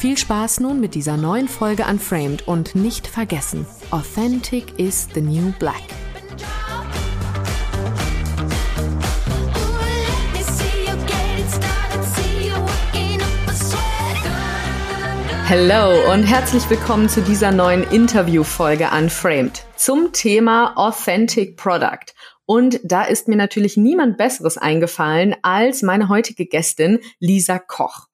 Viel Spaß nun mit dieser neuen Folge Unframed und nicht vergessen, Authentic is the new black. Hallo und herzlich willkommen zu dieser neuen Interviewfolge Unframed zum Thema Authentic Product. Und da ist mir natürlich niemand Besseres eingefallen als meine heutige Gästin Lisa Koch.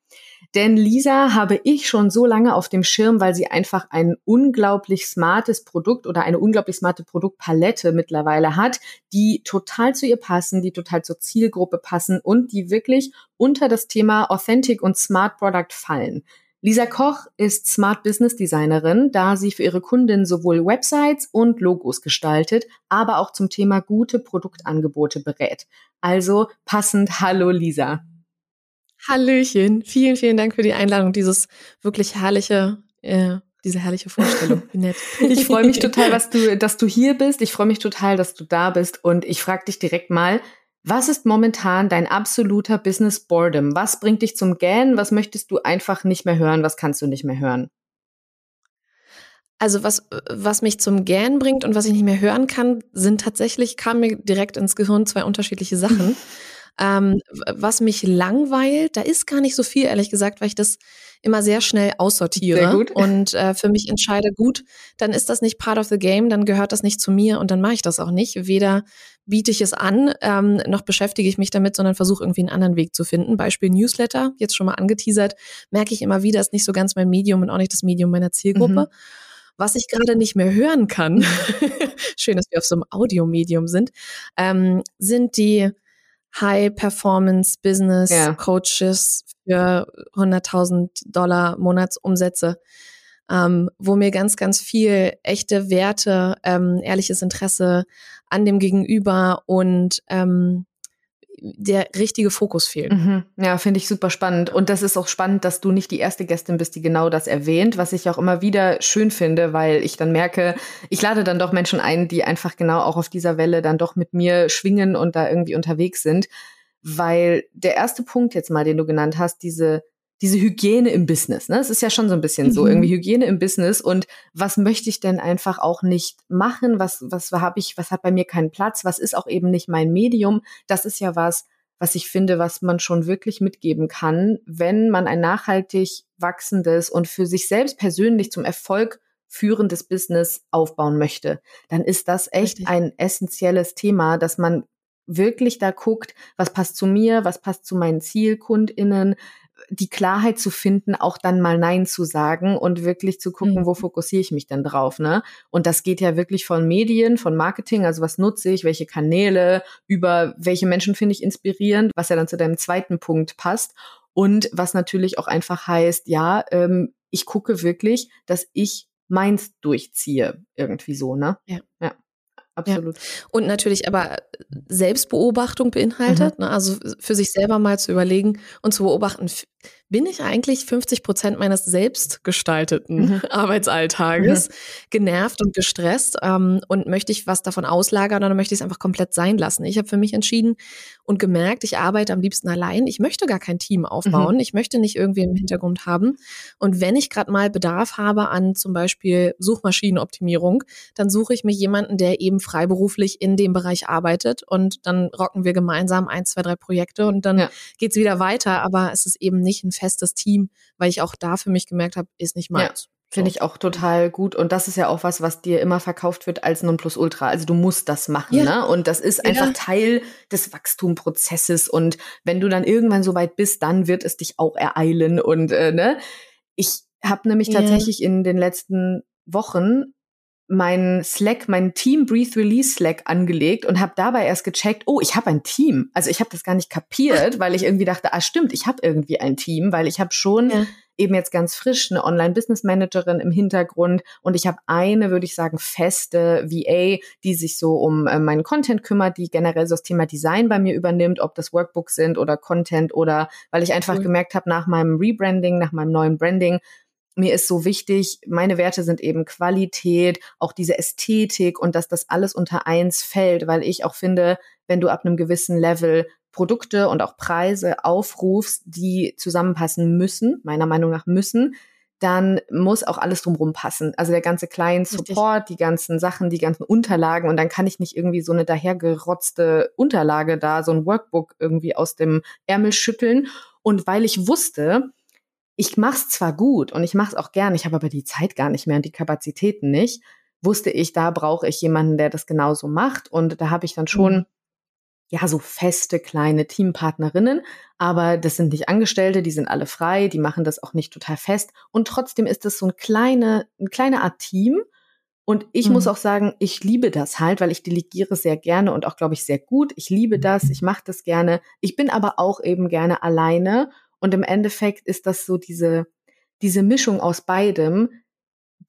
Denn Lisa habe ich schon so lange auf dem Schirm, weil sie einfach ein unglaublich smartes Produkt oder eine unglaublich smarte Produktpalette mittlerweile hat, die total zu ihr passen, die total zur Zielgruppe passen und die wirklich unter das Thema Authentic und Smart Product fallen. Lisa Koch ist Smart Business Designerin, da sie für ihre Kunden sowohl Websites und Logos gestaltet, aber auch zum Thema gute Produktangebote berät. Also passend Hallo Lisa. Hallöchen. Vielen, vielen Dank für die Einladung, dieses wirklich herrliche, äh, diese herrliche Vorstellung. Wie nett. Ich freue mich total, was du, dass du hier bist. Ich freue mich total, dass du da bist. Und ich frage dich direkt mal, was ist momentan dein absoluter Business Boredom? Was bringt dich zum Gähnen? Was möchtest du einfach nicht mehr hören? Was kannst du nicht mehr hören? Also was, was mich zum Gähnen bringt und was ich nicht mehr hören kann, sind tatsächlich, kamen mir direkt ins Gehirn zwei unterschiedliche Sachen. Ähm, was mich langweilt, da ist gar nicht so viel, ehrlich gesagt, weil ich das immer sehr schnell aussortiere sehr gut. und äh, für mich entscheide, gut, dann ist das nicht part of the game, dann gehört das nicht zu mir und dann mache ich das auch nicht. Weder biete ich es an, ähm, noch beschäftige ich mich damit, sondern versuche irgendwie einen anderen Weg zu finden. Beispiel Newsletter, jetzt schon mal angeteasert, merke ich immer wieder, ist nicht so ganz mein Medium und auch nicht das Medium meiner Zielgruppe. Mhm. Was ich gerade nicht mehr hören kann, schön, dass wir auf so einem Audiomedium sind, ähm, sind die High-Performance-Business ja. Coaches für 100.000 Dollar Monatsumsätze, ähm, wo mir ganz, ganz viel echte Werte, ähm, ehrliches Interesse an dem Gegenüber und ähm, der richtige Fokus fehlt. Mhm. Ja, finde ich super spannend. Und das ist auch spannend, dass du nicht die erste Gästin bist, die genau das erwähnt, was ich auch immer wieder schön finde, weil ich dann merke, ich lade dann doch Menschen ein, die einfach genau auch auf dieser Welle dann doch mit mir schwingen und da irgendwie unterwegs sind. Weil der erste Punkt jetzt mal, den du genannt hast, diese diese Hygiene im Business. Ne? Es ist ja schon so ein bisschen mhm. so, irgendwie Hygiene im Business und was möchte ich denn einfach auch nicht machen? Was, was habe ich, was hat bei mir keinen Platz? Was ist auch eben nicht mein Medium? Das ist ja was, was ich finde, was man schon wirklich mitgeben kann, wenn man ein nachhaltig wachsendes und für sich selbst persönlich zum Erfolg führendes Business aufbauen möchte, dann ist das echt Richtig. ein essentielles Thema, dass man wirklich da guckt, was passt zu mir, was passt zu meinen Zielkundinnen, die Klarheit zu finden, auch dann mal Nein zu sagen und wirklich zu gucken, mhm. wo fokussiere ich mich denn drauf, ne? Und das geht ja wirklich von Medien, von Marketing, also was nutze ich, welche Kanäle, über welche Menschen finde ich inspirierend, was ja dann zu deinem zweiten Punkt passt. Und was natürlich auch einfach heißt, ja, ähm, ich gucke wirklich, dass ich meins durchziehe, irgendwie so, ne? Ja. ja absolut. Ja. Und natürlich aber Selbstbeobachtung beinhaltet, mhm. ne? also für sich selber mal zu überlegen und zu beobachten, bin ich eigentlich 50 Prozent meines selbstgestalteten mhm. Arbeitsalltages mhm. genervt und gestresst ähm, und möchte ich was davon auslagern oder möchte ich es einfach komplett sein lassen? Ich habe für mich entschieden und gemerkt, ich arbeite am liebsten allein. Ich möchte gar kein Team aufbauen. Mhm. Ich möchte nicht irgendwie im Hintergrund haben. Und wenn ich gerade mal Bedarf habe an zum Beispiel Suchmaschinenoptimierung, dann suche ich mir jemanden, der eben freiberuflich in dem Bereich arbeitet und dann rocken wir gemeinsam ein, zwei, drei Projekte und dann ja. geht's wieder weiter. Aber es ist eben nicht ein festes Team, weil ich auch da für mich gemerkt habe, ist nicht meins. Ja. Finde ich auch total gut. Und das ist ja auch was, was dir immer verkauft wird als Nonplusultra. Also du musst das machen, ja. ne? Und das ist einfach ja. Teil des Wachstumprozesses. Und wenn du dann irgendwann so weit bist, dann wird es dich auch ereilen. Und äh, ne? Ich habe nämlich tatsächlich in den letzten Wochen meinen Slack, meinen Team Breathe Release Slack angelegt und habe dabei erst gecheckt, oh, ich habe ein Team. Also ich habe das gar nicht kapiert, weil ich irgendwie dachte, ah stimmt, ich habe irgendwie ein Team, weil ich habe schon ja. eben jetzt ganz frisch eine Online Business Managerin im Hintergrund und ich habe eine, würde ich sagen, feste VA, die sich so um äh, meinen Content kümmert, die generell so das Thema Design bei mir übernimmt, ob das Workbooks sind oder Content oder weil ich einfach cool. gemerkt habe nach meinem Rebranding, nach meinem neuen Branding, mir ist so wichtig, meine Werte sind eben Qualität, auch diese Ästhetik und dass das alles unter eins fällt, weil ich auch finde, wenn du ab einem gewissen Level Produkte und auch Preise aufrufst, die zusammenpassen müssen, meiner Meinung nach müssen, dann muss auch alles drumherum passen. Also der ganze Client Support, Richtig. die ganzen Sachen, die ganzen Unterlagen und dann kann ich nicht irgendwie so eine dahergerotzte Unterlage da, so ein Workbook irgendwie aus dem Ärmel schütteln. Und weil ich wusste, ich mache es zwar gut und ich mache es auch gern, ich habe aber die Zeit gar nicht mehr und die Kapazitäten nicht, wusste ich, da brauche ich jemanden, der das genauso macht. Und da habe ich dann schon, mhm. ja, so feste kleine Teampartnerinnen, aber das sind nicht Angestellte, die sind alle frei, die machen das auch nicht total fest. Und trotzdem ist es so ein kleine, eine kleine Art Team. Und ich mhm. muss auch sagen, ich liebe das halt, weil ich delegiere sehr gerne und auch, glaube ich, sehr gut. Ich liebe das, ich mache das gerne. Ich bin aber auch eben gerne alleine und im Endeffekt ist das so diese, diese Mischung aus beidem,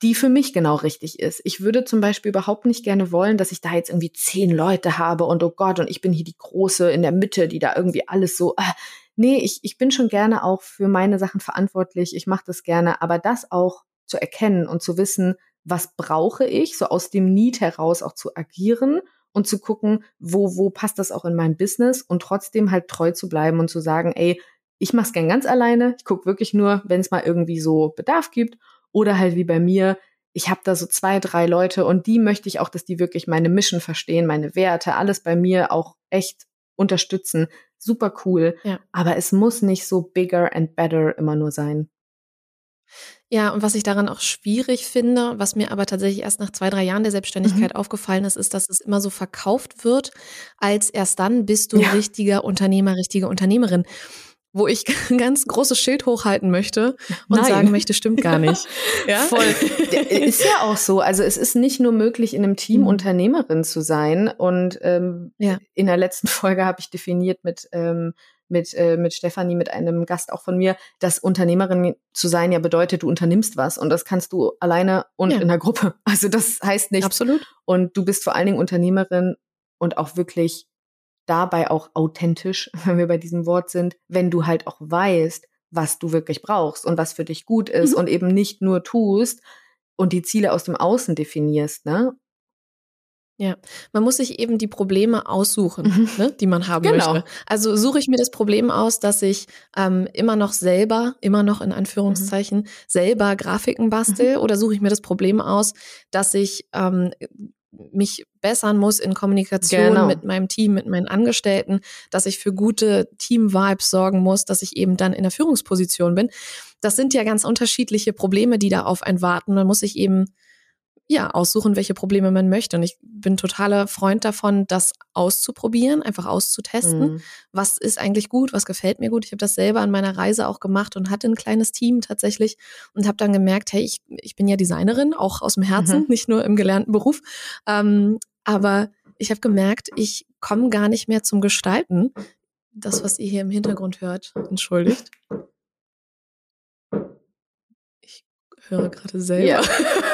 die für mich genau richtig ist. Ich würde zum Beispiel überhaupt nicht gerne wollen, dass ich da jetzt irgendwie zehn Leute habe und oh Gott, und ich bin hier die Große in der Mitte, die da irgendwie alles so. Äh, nee, ich, ich bin schon gerne auch für meine Sachen verantwortlich. Ich mache das gerne, aber das auch zu erkennen und zu wissen, was brauche ich, so aus dem Need heraus auch zu agieren und zu gucken, wo, wo passt das auch in mein Business und trotzdem halt treu zu bleiben und zu sagen, ey, ich mache es gern ganz alleine. Ich gucke wirklich nur, wenn es mal irgendwie so Bedarf gibt. Oder halt wie bei mir, ich habe da so zwei, drei Leute und die möchte ich auch, dass die wirklich meine Mission verstehen, meine Werte, alles bei mir auch echt unterstützen. Super cool. Ja. Aber es muss nicht so bigger and better immer nur sein. Ja, und was ich daran auch schwierig finde, was mir aber tatsächlich erst nach zwei, drei Jahren der Selbstständigkeit mhm. aufgefallen ist, ist, dass es immer so verkauft wird, als erst dann bist du ja. richtiger Unternehmer, richtige Unternehmerin wo ich ganz großes Schild hochhalten möchte und Nein. sagen möchte, stimmt gar nicht. ja? Voll. Ist ja auch so. Also es ist nicht nur möglich, in einem Team mhm. Unternehmerin zu sein. Und ähm, ja. in der letzten Folge habe ich definiert mit ähm, mit, äh, mit Stefanie, mit einem Gast auch von mir, dass Unternehmerin zu sein ja bedeutet, du unternimmst was und das kannst du alleine und ja. in der Gruppe. Also das heißt nicht. Absolut. Und du bist vor allen Dingen Unternehmerin und auch wirklich dabei auch authentisch, wenn wir bei diesem Wort sind, wenn du halt auch weißt, was du wirklich brauchst und was für dich gut ist mhm. und eben nicht nur tust und die Ziele aus dem Außen definierst, ne? Ja, man muss sich eben die Probleme aussuchen, mhm. ne, die man haben genau. möchte. Also suche ich mir das Problem aus, dass ich ähm, immer noch selber, immer noch in Anführungszeichen, mhm. selber Grafiken bastel, mhm. oder suche ich mir das Problem aus, dass ich ähm, mich bessern muss in Kommunikation genau. mit meinem Team, mit meinen Angestellten, dass ich für gute Team-Vibes sorgen muss, dass ich eben dann in der Führungsposition bin. Das sind ja ganz unterschiedliche Probleme, die da auf einen warten. Man muss sich eben ja, aussuchen, welche Probleme man möchte. Und ich bin totaler Freund davon, das auszuprobieren, einfach auszutesten. Mhm. Was ist eigentlich gut? Was gefällt mir gut? Ich habe das selber an meiner Reise auch gemacht und hatte ein kleines Team tatsächlich und habe dann gemerkt, hey, ich, ich bin ja Designerin, auch aus dem Herzen, mhm. nicht nur im gelernten Beruf. Ähm, aber ich habe gemerkt, ich komme gar nicht mehr zum Gestalten. Das, was ihr hier im Hintergrund hört, entschuldigt. Höre gerade selber. Yeah.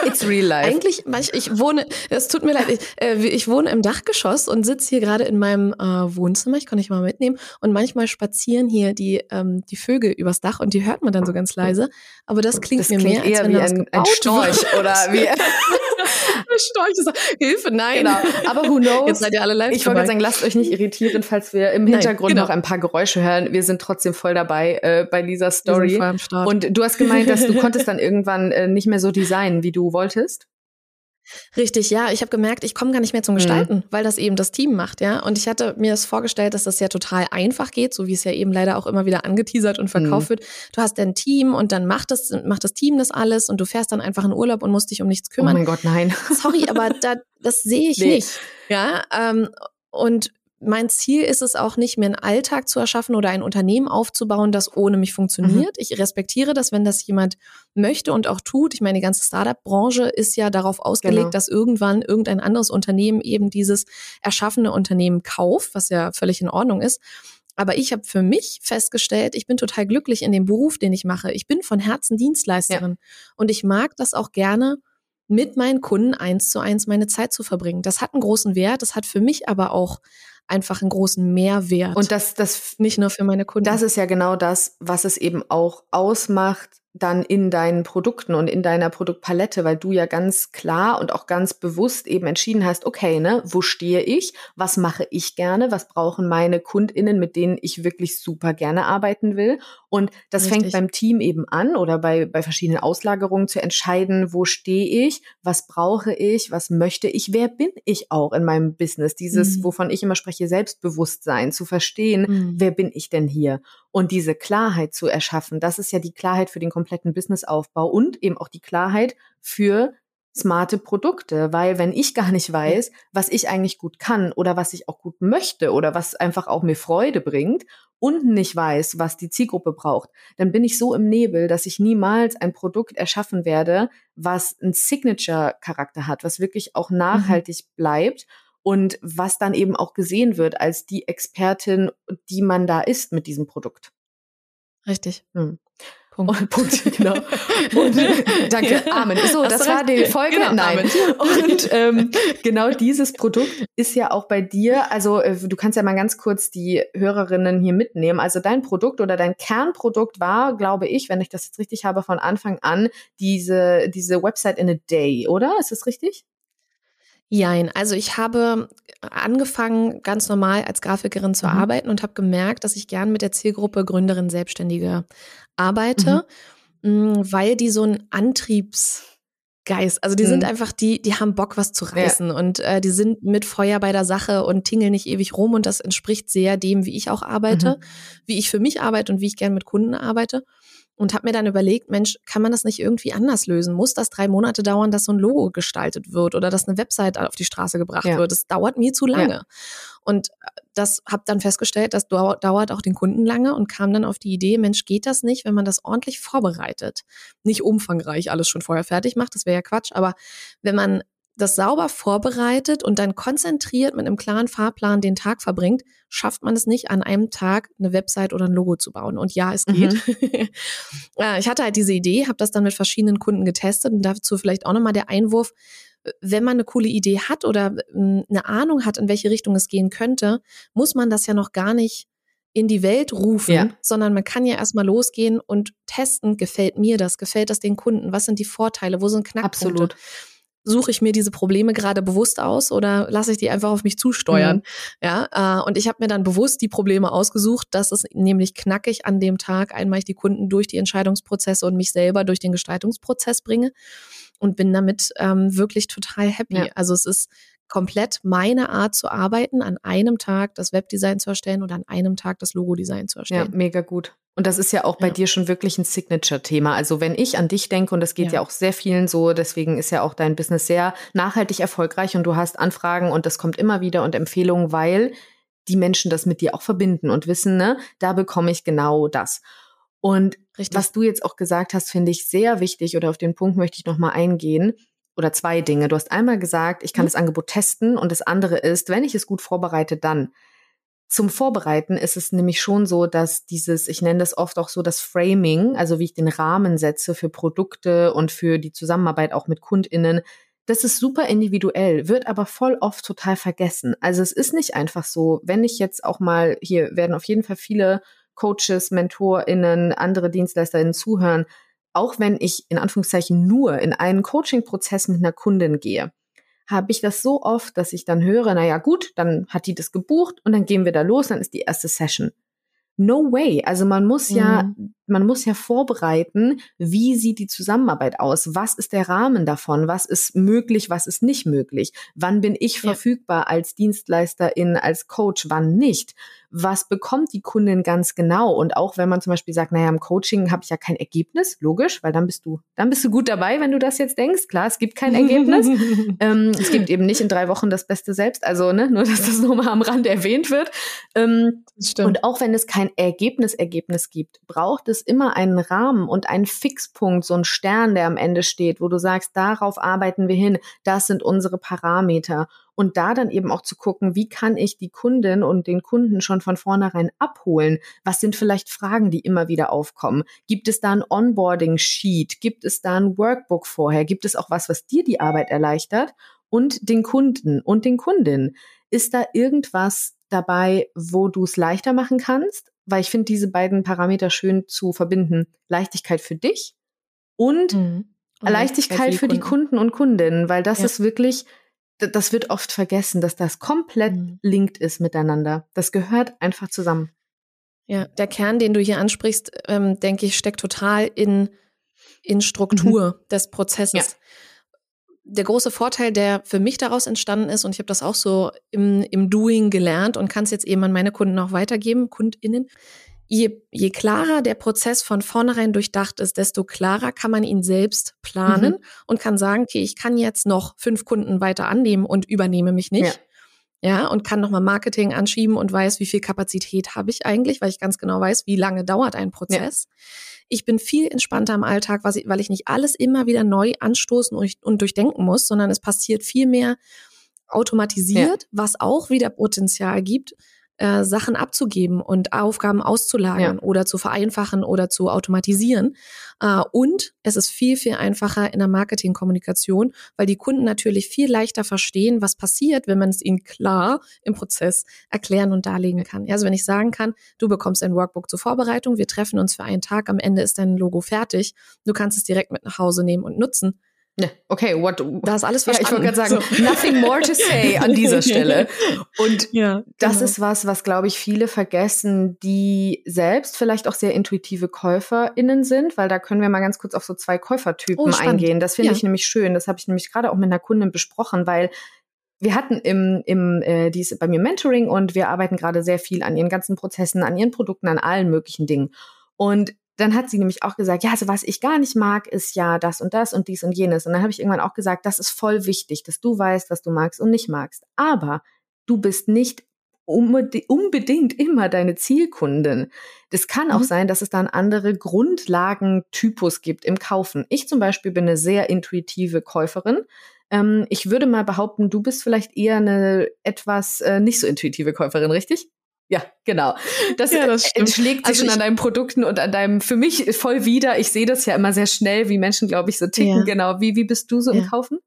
It's real life. Eigentlich, ich wohne, es tut mir leid, ich, äh, ich wohne im Dachgeschoss und sitze hier gerade in meinem äh, Wohnzimmer. Ich kann dich mal mitnehmen. Und manchmal spazieren hier die, ähm, die Vögel übers Dach und die hört man dann so ganz leise. Aber das klingt das mir klingt mehr, eher als wenn wie ein, ein Storch wird. oder wie. Storch ist Hilfe, nein. Genau. Aber who knows? Jetzt seid ihr alle live Ich wollte sagen, lasst euch nicht irritieren, falls wir im Hintergrund nein, genau. noch ein paar Geräusche hören. Wir sind trotzdem voll dabei äh, bei dieser Story. Und du hast gemeint, dass du konntest dann irgendwann äh, nicht mehr so designen, wie du wolltest. Richtig, ja. Ich habe gemerkt, ich komme gar nicht mehr zum mhm. Gestalten, mhm. weil das eben das Team macht, ja. Und ich hatte mir das vorgestellt, dass das ja total einfach geht, so wie es ja eben leider auch immer wieder angeteasert und verkauft mhm. wird. Du hast dein Team und dann macht das, macht das Team das alles und du fährst dann einfach in Urlaub und musst dich um nichts kümmern. Oh mein Gott, nein. Sorry, aber da, das sehe ich nee. nicht. Ja. Ähm, und mein Ziel ist es auch nicht, mir einen Alltag zu erschaffen oder ein Unternehmen aufzubauen, das ohne mich funktioniert. Mhm. Ich respektiere das, wenn das jemand möchte und auch tut. Ich meine, die ganze Startup-Branche ist ja darauf ausgelegt, genau. dass irgendwann irgendein anderes Unternehmen eben dieses erschaffene Unternehmen kauft, was ja völlig in Ordnung ist. Aber ich habe für mich festgestellt, ich bin total glücklich in dem Beruf, den ich mache. Ich bin von Herzen Dienstleisterin ja. und ich mag das auch gerne, mit meinen Kunden eins zu eins meine Zeit zu verbringen. Das hat einen großen Wert. Das hat für mich aber auch einfach einen großen Mehrwert. Und das, das nicht nur für meine Kunden. Das ist ja genau das, was es eben auch ausmacht, dann in deinen Produkten und in deiner Produktpalette, weil du ja ganz klar und auch ganz bewusst eben entschieden hast, okay, ne, wo stehe ich? Was mache ich gerne? Was brauchen meine KundInnen, mit denen ich wirklich super gerne arbeiten will? Und das Richtig. fängt beim Team eben an oder bei, bei verschiedenen Auslagerungen zu entscheiden, wo stehe ich? Was brauche ich? Was möchte ich? Wer bin ich auch in meinem Business? Dieses, mhm. wovon ich immer spreche, Selbstbewusstsein, zu verstehen, mhm. wer bin ich denn hier? Und diese Klarheit zu erschaffen, das ist ja die Klarheit für den kompletten Businessaufbau und eben auch die Klarheit für smarte Produkte, weil wenn ich gar nicht weiß, was ich eigentlich gut kann oder was ich auch gut möchte oder was einfach auch mir Freude bringt und nicht weiß, was die Zielgruppe braucht, dann bin ich so im Nebel, dass ich niemals ein Produkt erschaffen werde, was einen Signature-Charakter hat, was wirklich auch mhm. nachhaltig bleibt und was dann eben auch gesehen wird als die Expertin, die man da ist mit diesem Produkt. Richtig. Hm. Punkt. Und, Punkt, genau. Und, danke, Amen. So, das war die Folge. Genau, Nein. Und ähm, genau dieses Produkt ist ja auch bei dir, also äh, du kannst ja mal ganz kurz die Hörerinnen hier mitnehmen. Also dein Produkt oder dein Kernprodukt war, glaube ich, wenn ich das jetzt richtig habe, von Anfang an diese, diese Website in a Day, oder? Ist das richtig? Jein, also ich habe angefangen, ganz normal als Grafikerin zu mhm. arbeiten und habe gemerkt, dass ich gern mit der Zielgruppe Gründerin, Selbstständige arbeite, mhm. Mm, weil die so ein Antriebsgeist, also die mhm. sind einfach, die, die haben Bock, was zu reißen ja. und äh, die sind mit Feuer bei der Sache und tingeln nicht ewig rum und das entspricht sehr dem, wie ich auch arbeite, mhm. wie ich für mich arbeite und wie ich gern mit Kunden arbeite und habe mir dann überlegt, Mensch, kann man das nicht irgendwie anders lösen? Muss das drei Monate dauern, dass so ein Logo gestaltet wird oder dass eine Website auf die Straße gebracht ja. wird? Das dauert mir zu lange. Ja. Und äh, das habe dann festgestellt, das dauert auch den Kunden lange und kam dann auf die Idee, Mensch, geht das nicht, wenn man das ordentlich vorbereitet? Nicht umfangreich alles schon vorher fertig macht, das wäre ja Quatsch, aber wenn man das sauber vorbereitet und dann konzentriert mit einem klaren Fahrplan den Tag verbringt, schafft man es nicht, an einem Tag eine Website oder ein Logo zu bauen. Und ja, es geht. Mhm. ich hatte halt diese Idee, habe das dann mit verschiedenen Kunden getestet und dazu vielleicht auch nochmal der Einwurf, wenn man eine coole Idee hat oder hm, eine Ahnung hat, in welche Richtung es gehen könnte, muss man das ja noch gar nicht in die Welt rufen, ja. sondern man kann ja erstmal losgehen und testen, gefällt mir das, gefällt das den Kunden, was sind die Vorteile, wo sind Knackpunkte. Absolut suche ich mir diese Probleme gerade bewusst aus oder lasse ich die einfach auf mich zusteuern? Mhm. Ja, äh, und ich habe mir dann bewusst die Probleme ausgesucht, dass es nämlich knackig an dem Tag einmal ich die Kunden durch die Entscheidungsprozesse und mich selber durch den Gestaltungsprozess bringe und bin damit ähm, wirklich total happy. Ja. Also es ist komplett meine Art zu arbeiten, an einem Tag das Webdesign zu erstellen oder an einem Tag das Logodesign zu erstellen. Ja, mega gut. Und das ist ja auch bei ja. dir schon wirklich ein Signature-Thema. Also wenn ich an dich denke, und das geht ja. ja. auch sehr vielen so, deswegen ist ja auch dein Business sehr nachhaltig erfolgreich und du hast Anfragen und das kommt immer wieder und Empfehlungen, weil die Menschen das mit dir auch verbinden und wissen, ne, da bekomme ich genau das. Und Richtig. was du jetzt auch gesagt hast, finde ich sehr wichtig oder auf den Punkt möchte ich nochmal eingehen oder zwei Dinge. Du hast einmal gesagt, ich kann mhm. das Angebot testen und das andere ist, wenn ich es gut vorbereite, dann. Zum Vorbereiten ist es nämlich schon so, dass dieses, ich nenne das oft auch so das Framing, also wie ich den Rahmen setze für Produkte und für die Zusammenarbeit auch mit KundInnen, das ist super individuell, wird aber voll oft total vergessen. Also es ist nicht einfach so, wenn ich jetzt auch mal, hier werden auf jeden Fall viele Coaches, MentorInnen, andere DienstleisterInnen zuhören, auch wenn ich in Anführungszeichen nur in einen Coaching-Prozess mit einer Kundin gehe, habe ich das so oft, dass ich dann höre, na ja, gut, dann hat die das gebucht und dann gehen wir da los, dann ist die erste Session. No way. Also man muss mhm. ja, man muss ja vorbereiten, wie sieht die Zusammenarbeit aus? Was ist der Rahmen davon? Was ist möglich? Was ist nicht möglich? Wann bin ich ja. verfügbar als Dienstleisterin, als Coach? Wann nicht? Was bekommt die Kundin ganz genau? Und auch wenn man zum Beispiel sagt, naja, im Coaching habe ich ja kein Ergebnis, logisch, weil dann bist du, dann bist du gut dabei, wenn du das jetzt denkst. Klar, es gibt kein Ergebnis. ähm, es gibt eben nicht in drei Wochen das Beste selbst. Also, ne, nur dass das nochmal am Rand erwähnt wird. Ähm, und auch wenn es kein Ergebnis-Ergebnis gibt, braucht es immer einen Rahmen und einen Fixpunkt, so einen Stern, der am Ende steht, wo du sagst, darauf arbeiten wir hin. Das sind unsere Parameter und da dann eben auch zu gucken, wie kann ich die Kundin und den Kunden schon von vornherein abholen? Was sind vielleicht Fragen, die immer wieder aufkommen? Gibt es da ein Onboarding-Sheet? Gibt es da ein Workbook vorher? Gibt es auch was, was dir die Arbeit erleichtert? Und den Kunden und den Kundinnen. Ist da irgendwas dabei, wo du es leichter machen kannst? Weil ich finde diese beiden Parameter schön zu verbinden. Leichtigkeit für dich und mhm. Leichtigkeit für die, für die Kunden und Kundinnen, weil das ja. ist wirklich das wird oft vergessen, dass das komplett mhm. linked ist miteinander. Das gehört einfach zusammen. Ja, der Kern, den du hier ansprichst, ähm, denke ich, steckt total in, in Struktur mhm. des Prozesses. Ja. Der große Vorteil, der für mich daraus entstanden ist, und ich habe das auch so im, im Doing gelernt und kann es jetzt eben an meine Kunden auch weitergeben, KundInnen, je, je klarer der Prozess von vornherein durchdacht ist, desto klarer kann man ihn selbst planen mhm. und kann sagen, okay, ich kann jetzt noch fünf Kunden weiter annehmen und übernehme mich nicht. Ja. Ja, und kann nochmal Marketing anschieben und weiß, wie viel Kapazität habe ich eigentlich, weil ich ganz genau weiß, wie lange dauert ein Prozess. Ja. Ich bin viel entspannter im Alltag, weil ich nicht alles immer wieder neu anstoßen und durchdenken muss, sondern es passiert viel mehr automatisiert, ja. was auch wieder Potenzial gibt, äh, Sachen abzugeben und Aufgaben auszulagern ja. oder zu vereinfachen oder zu automatisieren. Äh, und es ist viel, viel einfacher in der Marketingkommunikation, weil die Kunden natürlich viel leichter verstehen, was passiert, wenn man es ihnen klar im Prozess erklären und darlegen kann. Also wenn ich sagen kann, du bekommst ein Workbook zur Vorbereitung, wir treffen uns für einen Tag, am Ende ist dein Logo fertig, du kannst es direkt mit nach Hause nehmen und nutzen ja, okay, what? Da ist alles verstanden. Ja, ich wollte gerade sagen, so. nothing more to say an dieser Stelle. Und ja, das genau. ist was, was glaube ich viele vergessen, die selbst vielleicht auch sehr intuitive KäuferInnen sind, weil da können wir mal ganz kurz auf so zwei Käufertypen oh, eingehen. Das finde ja. ich nämlich schön. Das habe ich nämlich gerade auch mit einer Kundin besprochen, weil wir hatten im, im äh, die ist bei mir Mentoring und wir arbeiten gerade sehr viel an ihren ganzen Prozessen, an ihren Produkten, an allen möglichen Dingen. Und dann hat sie nämlich auch gesagt, ja, also was ich gar nicht mag, ist ja das und das und dies und jenes. Und dann habe ich irgendwann auch gesagt, das ist voll wichtig, dass du weißt, was du magst und nicht magst. Aber du bist nicht unbedingt immer deine Zielkunden. Das kann auch mhm. sein, dass es dann andere Grundlagentypus gibt im Kaufen. Ich zum Beispiel bin eine sehr intuitive Käuferin. Ähm, ich würde mal behaupten, du bist vielleicht eher eine etwas äh, nicht so intuitive Käuferin, richtig? Ja, genau. Das, ja, das entschlägt sich also schon an deinen Produkten und an deinem, für mich voll wieder. Ich sehe das ja immer sehr schnell, wie Menschen, glaube ich, so ticken. Ja. Genau. Wie, wie bist du so ja. im Kaufen?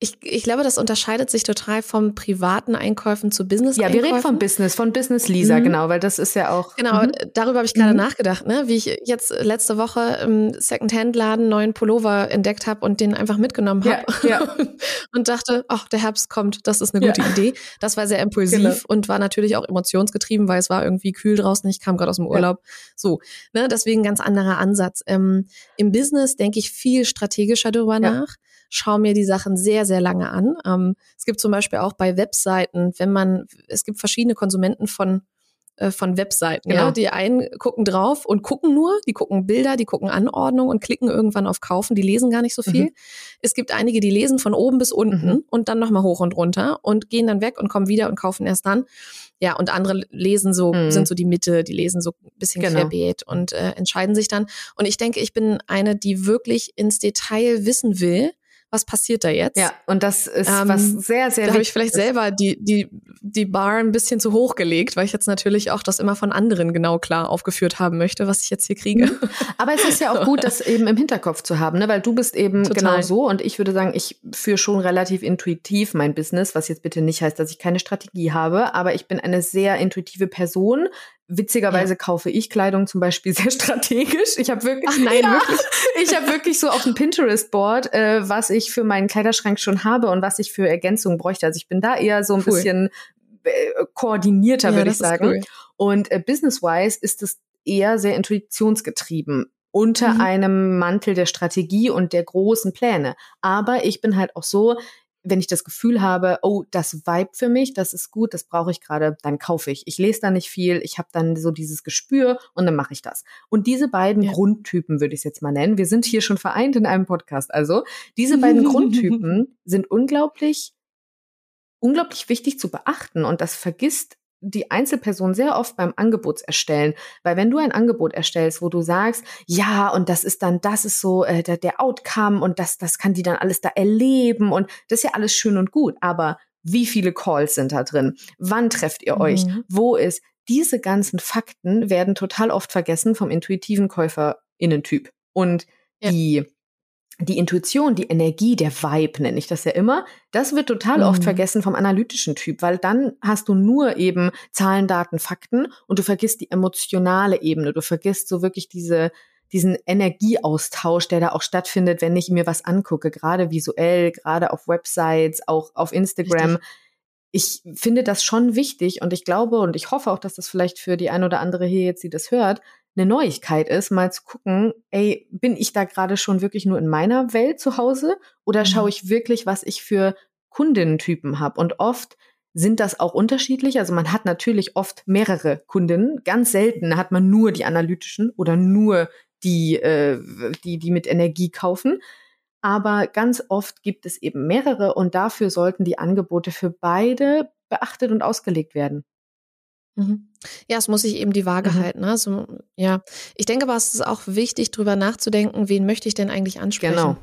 Ich, ich glaube, das unterscheidet sich total vom privaten Einkäufen zu business Ja, wir reden vom Business, von Business Lisa, mhm. genau, weil das ist ja auch. Genau, mhm. darüber habe ich gerade mhm. nachgedacht, ne? wie ich jetzt letzte Woche im Secondhand-Laden neuen Pullover entdeckt habe und den einfach mitgenommen habe. Ja, ja. und dachte, ach, der Herbst kommt, das ist eine gute ja. Idee. Das war sehr impulsiv genau. und war natürlich auch emotionsgetrieben, weil es war irgendwie kühl draußen, ich kam gerade aus dem Urlaub. So, ne? deswegen ganz anderer Ansatz. Ähm, Im Business denke ich viel strategischer darüber nach schaue mir die Sachen sehr, sehr lange an. Ähm, es gibt zum Beispiel auch bei Webseiten, wenn man, es gibt verschiedene Konsumenten von äh, von Webseiten. Genau. Ja? Die einen gucken drauf und gucken nur, die gucken Bilder, die gucken Anordnung und klicken irgendwann auf Kaufen, die lesen gar nicht so viel. Mhm. Es gibt einige, die lesen von oben bis unten mhm. und dann nochmal hoch und runter und gehen dann weg und kommen wieder und kaufen erst dann. Ja, und andere lesen so, mhm. sind so die Mitte, die lesen so ein bisschen genau. querbeet und äh, entscheiden sich dann. Und ich denke, ich bin eine, die wirklich ins Detail wissen will, was passiert da jetzt? Ja, und das ist ähm, was sehr, sehr Da habe ich vielleicht selber die, die, die Bar ein bisschen zu hoch gelegt, weil ich jetzt natürlich auch das immer von anderen genau klar aufgeführt haben möchte, was ich jetzt hier kriege. Mhm. Aber es ist ja auch gut, das eben im Hinterkopf zu haben, ne? weil du bist eben Total. genau so und ich würde sagen, ich führe schon relativ intuitiv mein Business, was jetzt bitte nicht heißt, dass ich keine Strategie habe, aber ich bin eine sehr intuitive Person, Witzigerweise ja. kaufe ich Kleidung zum Beispiel sehr strategisch. Ich habe wirklich, Ach nein, ja, wirklich? ich habe wirklich so auf ein Pinterest-Board, äh, was ich für meinen Kleiderschrank schon habe und was ich für Ergänzungen bräuchte. Also ich bin da eher so ein cool. bisschen äh, koordinierter, ja, würde ich sagen. Cool. Und äh, business-wise ist es eher sehr intuitionsgetrieben unter mhm. einem Mantel der Strategie und der großen Pläne. Aber ich bin halt auch so, wenn ich das Gefühl habe, oh, das Vibe für mich, das ist gut, das brauche ich gerade, dann kaufe ich. Ich lese da nicht viel, ich habe dann so dieses Gespür und dann mache ich das. Und diese beiden ja. Grundtypen würde ich es jetzt mal nennen. Wir sind hier schon vereint in einem Podcast. Also diese beiden Grundtypen sind unglaublich, unglaublich wichtig zu beachten und das vergisst die Einzelperson sehr oft beim Angebotserstellen, weil wenn du ein Angebot erstellst, wo du sagst, ja, und das ist dann, das ist so äh, der, der Outcome und das, das kann die dann alles da erleben und das ist ja alles schön und gut, aber wie viele Calls sind da drin? Wann trefft ihr euch? Mhm. Wo ist? Diese ganzen Fakten werden total oft vergessen vom intuitiven Käuferinnentyp. Und ja. die die Intuition, die Energie, der Vibe nenne ich das ja immer, das wird total mhm. oft vergessen vom analytischen Typ, weil dann hast du nur eben Zahlen, Daten, Fakten und du vergisst die emotionale Ebene, du vergisst so wirklich diese diesen Energieaustausch, der da auch stattfindet, wenn ich mir was angucke, gerade visuell, gerade auf Websites, auch auf Instagram. Richtig. Ich finde das schon wichtig und ich glaube und ich hoffe auch, dass das vielleicht für die ein oder andere hier jetzt, die das hört, eine Neuigkeit ist, mal zu gucken, ey, bin ich da gerade schon wirklich nur in meiner Welt zu Hause oder mhm. schaue ich wirklich, was ich für Kundinnentypen habe? Und oft sind das auch unterschiedlich. Also man hat natürlich oft mehrere Kundinnen. Ganz selten hat man nur die analytischen oder nur die, äh, die, die mit Energie kaufen. Aber ganz oft gibt es eben mehrere und dafür sollten die Angebote für beide beachtet und ausgelegt werden. Mhm. Ja, es muss sich eben die Waage mhm. halten. Ne? Also, ja, ich denke aber, es ist auch wichtig, drüber nachzudenken, wen möchte ich denn eigentlich ansprechen? Genau.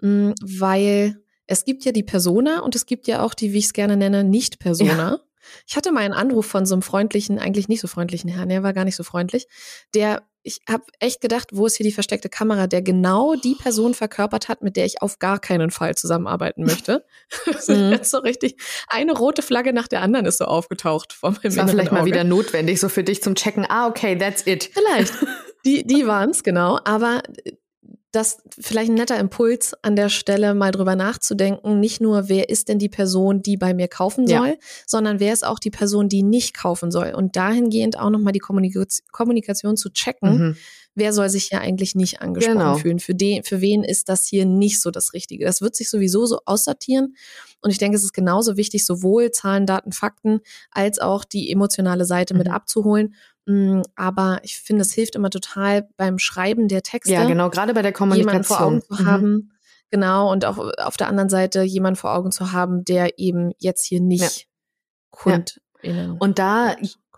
Mhm, weil es gibt ja die Persona und es gibt ja auch die, wie ich es gerne nenne, Nicht-Persona. Ja. Ich hatte mal einen Anruf von so einem freundlichen, eigentlich nicht so freundlichen Herrn, der war gar nicht so freundlich, der ich habe echt gedacht, wo ist hier die versteckte Kamera, der genau die Person verkörpert hat, mit der ich auf gar keinen Fall zusammenarbeiten möchte. mhm. so richtig eine rote Flagge nach der anderen ist so aufgetaucht vor meinem Das war vielleicht Auge. mal wieder notwendig, so für dich zum Checken. Ah, okay, that's it. Vielleicht. Die, die waren es, genau. Aber das vielleicht ein netter Impuls an der Stelle, mal drüber nachzudenken, nicht nur, wer ist denn die Person, die bei mir kaufen soll, ja. sondern wer ist auch die Person, die nicht kaufen soll. Und dahingehend auch nochmal die Kommunikation zu checken, mhm. wer soll sich ja eigentlich nicht angesprochen genau. fühlen. Für, den, für wen ist das hier nicht so das Richtige? Das wird sich sowieso so aussortieren. Und ich denke, es ist genauso wichtig, sowohl Zahlen, Daten, Fakten als auch die emotionale Seite mhm. mit abzuholen aber ich finde, es hilft immer total beim Schreiben der Texte. Ja, genau, gerade bei der Kommunikation. Jemanden vor Augen zu mhm. haben. Genau, und auch auf der anderen Seite jemanden vor Augen zu haben, der eben jetzt hier nicht ja. KundInnen. Ja. Und da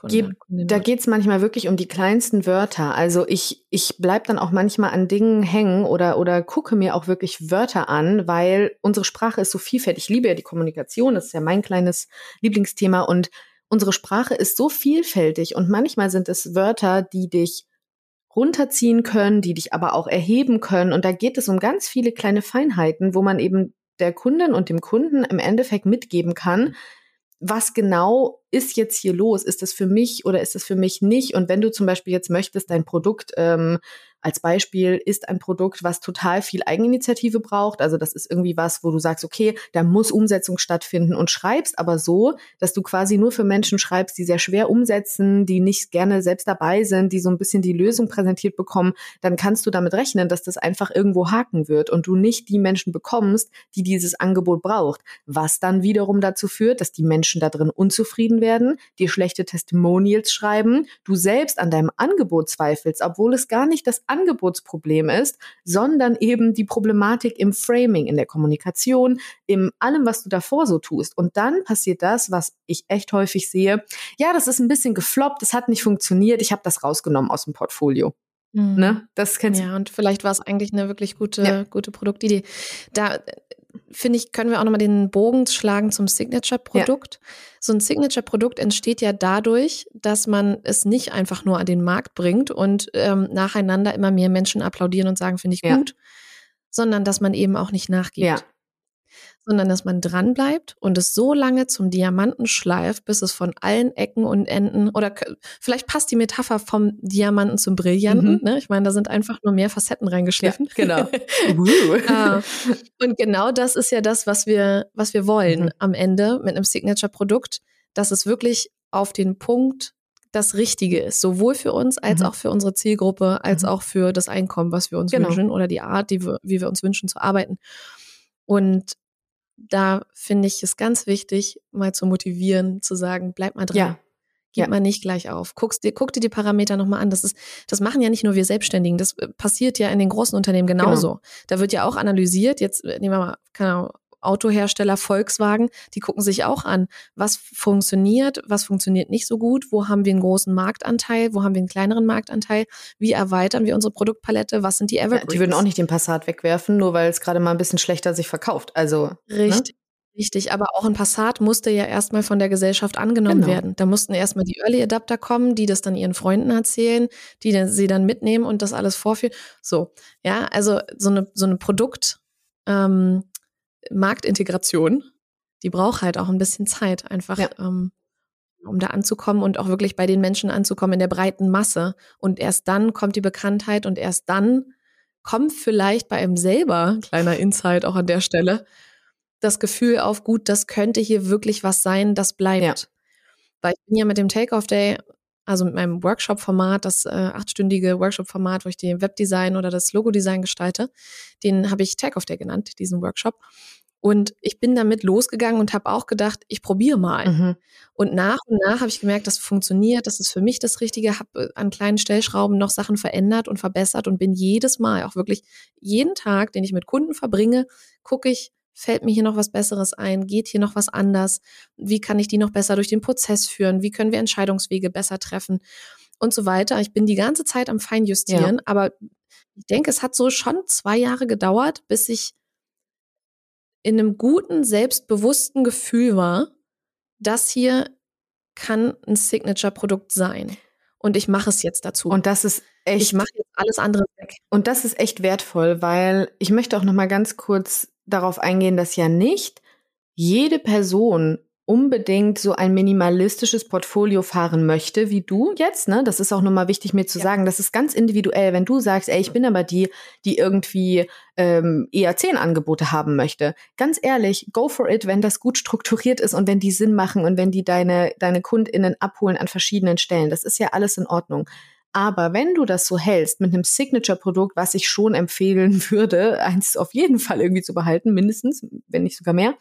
Ge da geht's manchmal wirklich um die kleinsten Wörter. Also ich, ich bleib dann auch manchmal an Dingen hängen oder, oder gucke mir auch wirklich Wörter an, weil unsere Sprache ist so vielfältig. Ich liebe ja die Kommunikation, das ist ja mein kleines Lieblingsthema und unsere Sprache ist so vielfältig und manchmal sind es Wörter, die dich runterziehen können, die dich aber auch erheben können. Und da geht es um ganz viele kleine Feinheiten, wo man eben der Kundin und dem Kunden im Endeffekt mitgeben kann, was genau ist jetzt hier los? Ist das für mich oder ist das für mich nicht? Und wenn du zum Beispiel jetzt möchtest, dein Produkt ähm, als Beispiel ist ein Produkt, was total viel Eigeninitiative braucht. Also das ist irgendwie was, wo du sagst, okay, da muss Umsetzung stattfinden und schreibst aber so, dass du quasi nur für Menschen schreibst, die sehr schwer umsetzen, die nicht gerne selbst dabei sind, die so ein bisschen die Lösung präsentiert bekommen, dann kannst du damit rechnen, dass das einfach irgendwo haken wird und du nicht die Menschen bekommst, die dieses Angebot braucht. Was dann wiederum dazu führt, dass die Menschen da drin unzufrieden werden, dir schlechte Testimonials schreiben, du selbst an deinem Angebot zweifelst, obwohl es gar nicht das Angebotsproblem ist, sondern eben die Problematik im Framing, in der Kommunikation, in allem, was du davor so tust. Und dann passiert das, was ich echt häufig sehe. Ja, das ist ein bisschen gefloppt, es hat nicht funktioniert, ich habe das rausgenommen aus dem Portfolio. Mhm. Ne? Das kennst ja, und vielleicht war es eigentlich eine wirklich gute, ja. gute Produktidee. Da finde ich, können wir auch nochmal den Bogen schlagen zum Signature-Produkt. Ja. So ein Signature-Produkt entsteht ja dadurch, dass man es nicht einfach nur an den Markt bringt und ähm, nacheinander immer mehr Menschen applaudieren und sagen, finde ich ja. gut, sondern dass man eben auch nicht nachgibt. Ja sondern dass man dranbleibt und es so lange zum Diamanten schleift, bis es von allen Ecken und Enden oder vielleicht passt die Metapher vom Diamanten zum Brillanten. Mhm. Ne? Ich meine, da sind einfach nur mehr Facetten reingeschliffen. Ja, genau. Ah, und genau das ist ja das, was wir, was wir wollen mhm. am Ende mit einem Signature-Produkt, dass es wirklich auf den Punkt das Richtige ist, sowohl für uns als mhm. auch für unsere Zielgruppe, als mhm. auch für das Einkommen, was wir uns genau. wünschen oder die Art, die wir, wie wir uns wünschen zu arbeiten. Und da finde ich es ganz wichtig, mal zu motivieren, zu sagen, bleib mal dran. Ja. Gib ja. mal nicht gleich auf. Guckst dir, guck dir die Parameter nochmal an. Das ist, das machen ja nicht nur wir Selbstständigen. Das äh, passiert ja in den großen Unternehmen genauso. Genau. Da wird ja auch analysiert. Jetzt äh, nehmen wir mal, keine Ahnung, Autohersteller Volkswagen, die gucken sich auch an, was funktioniert, was funktioniert nicht so gut, wo haben wir einen großen Marktanteil, wo haben wir einen kleineren Marktanteil, wie erweitern wir unsere Produktpalette, was sind die Evergreens. Ja, die würden auch nicht den Passat wegwerfen, nur weil es gerade mal ein bisschen schlechter sich verkauft. Also ne? richtig. Ne? Richtig, aber auch ein Passat musste ja erstmal von der Gesellschaft angenommen genau. werden. Da mussten erstmal die Early Adapter kommen, die das dann ihren Freunden erzählen, die sie dann mitnehmen und das alles vorführen. So, ja, also so eine, so eine Produkt, ähm, Marktintegration, die braucht halt auch ein bisschen Zeit, einfach ja. ähm, um da anzukommen und auch wirklich bei den Menschen anzukommen in der breiten Masse. Und erst dann kommt die Bekanntheit und erst dann kommt vielleicht bei einem selber, kleiner Insight auch an der Stelle, das Gefühl auf, gut, das könnte hier wirklich was sein, das bleibt. Ja. Weil ich bin ja mit dem Take-Off Day, also mit meinem Workshop-Format, das äh, achtstündige Workshop-Format, wo ich den Webdesign oder das Logo-Design gestalte, den habe ich Take-Off Day genannt, diesen Workshop. Und ich bin damit losgegangen und habe auch gedacht, ich probiere mal. Mhm. Und nach und nach habe ich gemerkt, das funktioniert, das ist für mich das Richtige, habe äh, an kleinen Stellschrauben noch Sachen verändert und verbessert und bin jedes Mal, auch wirklich jeden Tag, den ich mit Kunden verbringe, gucke ich, fällt mir hier noch was Besseres ein, geht hier noch was anders, wie kann ich die noch besser durch den Prozess führen, wie können wir Entscheidungswege besser treffen und so weiter. Ich bin die ganze Zeit am Feinjustieren, ja. aber ich denke, es hat so schon zwei Jahre gedauert, bis ich in einem guten, selbstbewussten Gefühl war, das hier kann ein Signature-Produkt sein. Und ich mache es jetzt dazu. Und das ist echt. Ich mache jetzt alles andere weg. Und das ist echt wertvoll, weil ich möchte auch noch mal ganz kurz darauf eingehen, dass ja nicht jede Person unbedingt so ein minimalistisches Portfolio fahren möchte, wie du jetzt, ne? Das ist auch nochmal wichtig mir zu ja. sagen, das ist ganz individuell. Wenn du sagst, ey, ich bin aber die, die irgendwie ähm, eher zehn Angebote haben möchte. Ganz ehrlich, go for it, wenn das gut strukturiert ist und wenn die Sinn machen und wenn die deine, deine KundInnen abholen an verschiedenen Stellen. Das ist ja alles in Ordnung. Aber wenn du das so hältst mit einem Signature-Produkt, was ich schon empfehlen würde, eins auf jeden Fall irgendwie zu behalten, mindestens, wenn nicht sogar mehr,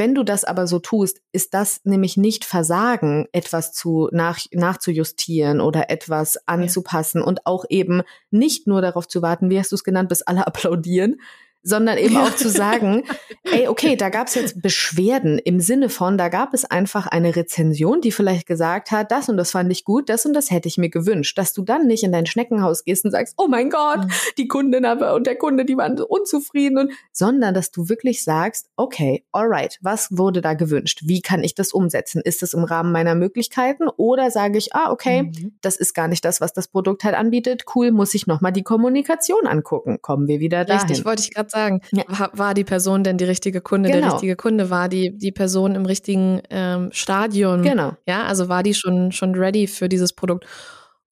wenn du das aber so tust, ist das nämlich nicht Versagen, etwas zu nach, nachzujustieren oder etwas anzupassen ja. und auch eben nicht nur darauf zu warten, wie hast du es genannt, bis alle applaudieren, sondern eben auch zu sagen, ey, okay, da gab es jetzt Beschwerden im Sinne von, da gab es einfach eine Rezension, die vielleicht gesagt hat, das und das fand ich gut, das und das hätte ich mir gewünscht, dass du dann nicht in dein Schneckenhaus gehst und sagst, oh mein Gott, mhm. die Kundin aber und der Kunde, die waren unzufrieden und, sondern dass du wirklich sagst, okay, alright, was wurde da gewünscht? Wie kann ich das umsetzen? Ist es im Rahmen meiner Möglichkeiten oder sage ich, ah, okay, mhm. das ist gar nicht das, was das Produkt halt anbietet, cool, muss ich nochmal die Kommunikation angucken. Kommen wir wieder dahin. Richtig, wollte ich gerade sagen. Ja. War, war, die Person denn die richtige Kunde? Genau. Der richtige Kunde war die, die Person im richtigen ähm, Stadion. Genau. Ja, also war die schon, schon ready für dieses Produkt.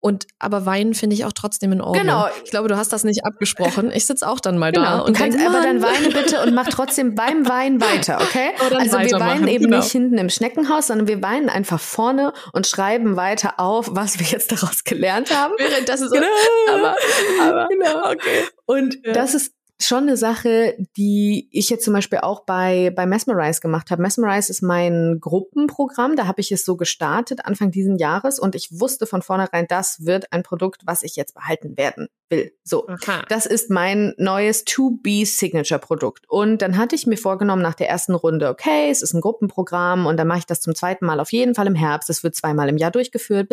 Und aber weinen finde ich auch trotzdem in Ordnung. Genau. Ich glaube, du hast das nicht abgesprochen. Ich sitze auch dann mal genau. da und kannst denk, aber dann weine bitte und mach trotzdem beim Weinen weiter, okay? also wir weinen eben genau. nicht hinten im Schneckenhaus, sondern wir weinen einfach vorne und schreiben weiter auf, was wir jetzt daraus gelernt haben. Während das ist genau. aber, aber genau. Okay. Und ja. das ist schon eine Sache, die ich jetzt zum Beispiel auch bei, bei Mesmerize gemacht habe. Mesmerize ist mein Gruppenprogramm. Da habe ich es so gestartet Anfang diesen Jahres und ich wusste von vornherein, das wird ein Produkt, was ich jetzt behalten werden will. So, Aha. das ist mein neues 2B-Signature-Produkt. Und dann hatte ich mir vorgenommen nach der ersten Runde, okay, es ist ein Gruppenprogramm und dann mache ich das zum zweiten Mal auf jeden Fall im Herbst. Es wird zweimal im Jahr durchgeführt.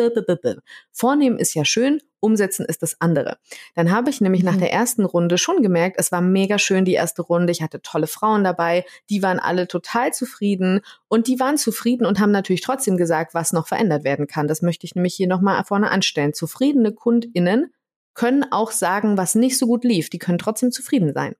Vornehmen ist ja schön, umsetzen ist das andere. Dann habe ich nämlich mhm. nach der ersten Runde schon gemerkt, es war mega schön die erste Runde. Ich hatte tolle Frauen dabei, die waren alle total zufrieden und die waren zufrieden und haben natürlich trotzdem gesagt, was noch verändert werden kann. Das möchte ich nämlich hier nochmal vorne anstellen. Zufriedene KundInnen können auch sagen, was nicht so gut lief. Die können trotzdem zufrieden sein.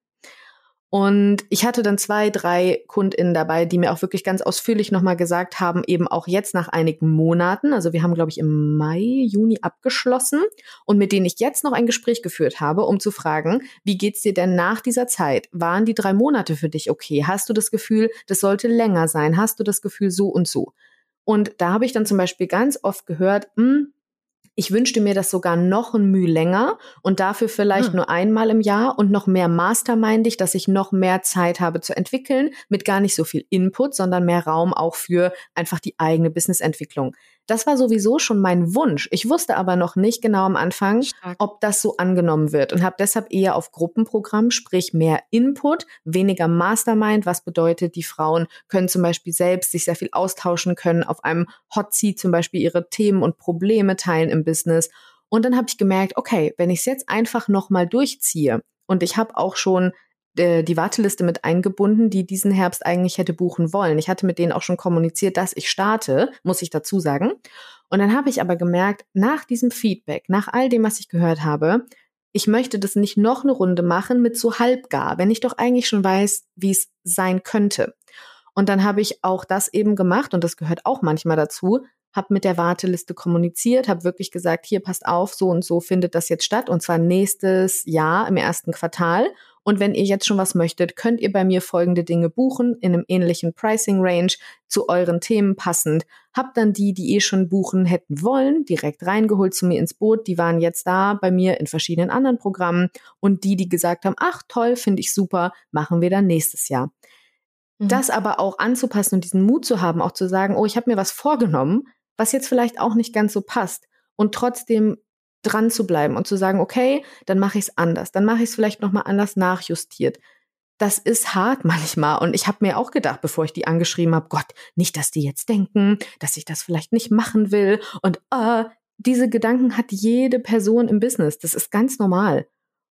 Und ich hatte dann zwei, drei KundInnen dabei, die mir auch wirklich ganz ausführlich nochmal gesagt haben, eben auch jetzt nach einigen Monaten, also wir haben, glaube ich, im Mai, Juni abgeschlossen und mit denen ich jetzt noch ein Gespräch geführt habe, um zu fragen, wie geht's dir denn nach dieser Zeit? Waren die drei Monate für dich okay? Hast du das Gefühl, das sollte länger sein? Hast du das Gefühl so und so? Und da habe ich dann zum Beispiel ganz oft gehört, mh, hm, ich wünschte mir das sogar noch ein Mühe länger und dafür vielleicht hm. nur einmal im Jahr und noch mehr mastermindig, dass ich noch mehr Zeit habe zu entwickeln, mit gar nicht so viel Input, sondern mehr Raum auch für einfach die eigene Businessentwicklung. Das war sowieso schon mein Wunsch. Ich wusste aber noch nicht genau am Anfang, Stark. ob das so angenommen wird und habe deshalb eher auf Gruppenprogramm, sprich mehr Input, weniger Mastermind, was bedeutet, die Frauen können zum Beispiel selbst sich sehr viel austauschen können, auf einem Hot Seat zum Beispiel ihre Themen und Probleme teilen im Business. Und dann habe ich gemerkt, okay, wenn ich es jetzt einfach nochmal durchziehe und ich habe auch schon äh, die Warteliste mit eingebunden, die diesen Herbst eigentlich hätte buchen wollen. Ich hatte mit denen auch schon kommuniziert, dass ich starte, muss ich dazu sagen. Und dann habe ich aber gemerkt, nach diesem Feedback, nach all dem, was ich gehört habe, ich möchte das nicht noch eine Runde machen mit so halbgar, wenn ich doch eigentlich schon weiß, wie es sein könnte. Und dann habe ich auch das eben gemacht und das gehört auch manchmal dazu, habe mit der Warteliste kommuniziert, habe wirklich gesagt, hier passt auf, so und so findet das jetzt statt und zwar nächstes Jahr im ersten Quartal. Und wenn ihr jetzt schon was möchtet, könnt ihr bei mir folgende Dinge buchen in einem ähnlichen Pricing Range zu euren Themen passend. Habt dann die, die eh schon buchen hätten wollen, direkt reingeholt zu mir ins Boot. Die waren jetzt da bei mir in verschiedenen anderen Programmen. Und die, die gesagt haben, ach toll, finde ich super, machen wir dann nächstes Jahr. Mhm. Das aber auch anzupassen und diesen Mut zu haben, auch zu sagen, oh, ich habe mir was vorgenommen, was jetzt vielleicht auch nicht ganz so passt und trotzdem dran zu bleiben und zu sagen, okay, dann mache ich es anders, dann mache ich es vielleicht nochmal anders nachjustiert. Das ist hart manchmal und ich habe mir auch gedacht, bevor ich die angeschrieben habe, Gott, nicht, dass die jetzt denken, dass ich das vielleicht nicht machen will und äh, diese Gedanken hat jede Person im Business, das ist ganz normal.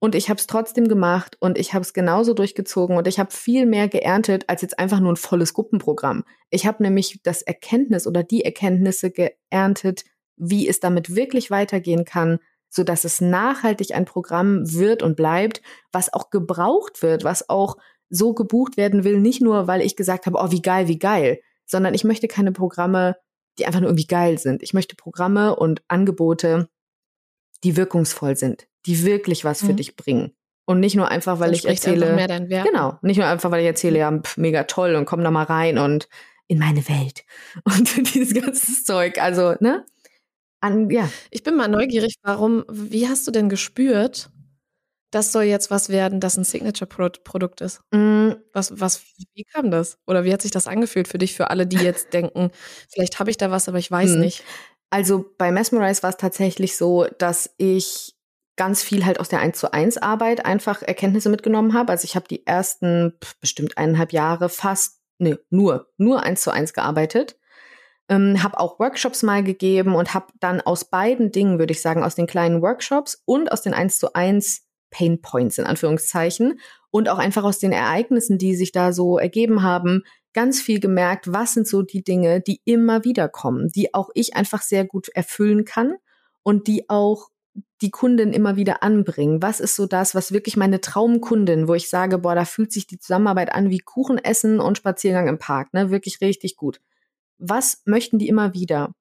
Und ich habe es trotzdem gemacht und ich habe es genauso durchgezogen und ich habe viel mehr geerntet als jetzt einfach nur ein volles Gruppenprogramm. Ich habe nämlich das Erkenntnis oder die Erkenntnisse geerntet, wie es damit wirklich weitergehen kann, so dass es nachhaltig ein Programm wird und bleibt, was auch gebraucht wird, was auch so gebucht werden will, nicht nur, weil ich gesagt habe, oh, wie geil, wie geil, sondern ich möchte keine Programme, die einfach nur irgendwie geil sind. Ich möchte Programme und Angebote, die wirkungsvoll sind, die wirklich was mhm. für dich bringen. Und nicht nur einfach, weil ich erzähle. Genau, nicht nur einfach, weil ich erzähle, ja, pf, mega toll und komm da mal rein und in meine Welt und dieses ganze Zeug. Also, ne? An, ja. Ich bin mal neugierig, warum, wie hast du denn gespürt, das soll jetzt was werden, das ein Signature-Produkt ist? Mm. Was, was, wie kam das? Oder wie hat sich das angefühlt für dich, für alle, die jetzt denken, vielleicht habe ich da was, aber ich weiß mm. nicht? Also bei Mesmerize war es tatsächlich so, dass ich ganz viel halt aus der 1 zu 1 Arbeit einfach Erkenntnisse mitgenommen habe. Also ich habe die ersten bestimmt eineinhalb Jahre fast, nee, nur, nur 1 zu 1 gearbeitet. Ähm, habe auch Workshops mal gegeben und habe dann aus beiden Dingen, würde ich sagen, aus den kleinen Workshops und aus den 1 zu 1 Pain Points in Anführungszeichen und auch einfach aus den Ereignissen, die sich da so ergeben haben, ganz viel gemerkt, was sind so die Dinge, die immer wieder kommen, die auch ich einfach sehr gut erfüllen kann und die auch die Kunden immer wieder anbringen? Was ist so das, was wirklich meine Traumkundin, wo ich sage, boah, da fühlt sich die Zusammenarbeit an wie Kuchen essen und Spaziergang im Park, ne? Wirklich richtig gut was möchten die immer wieder?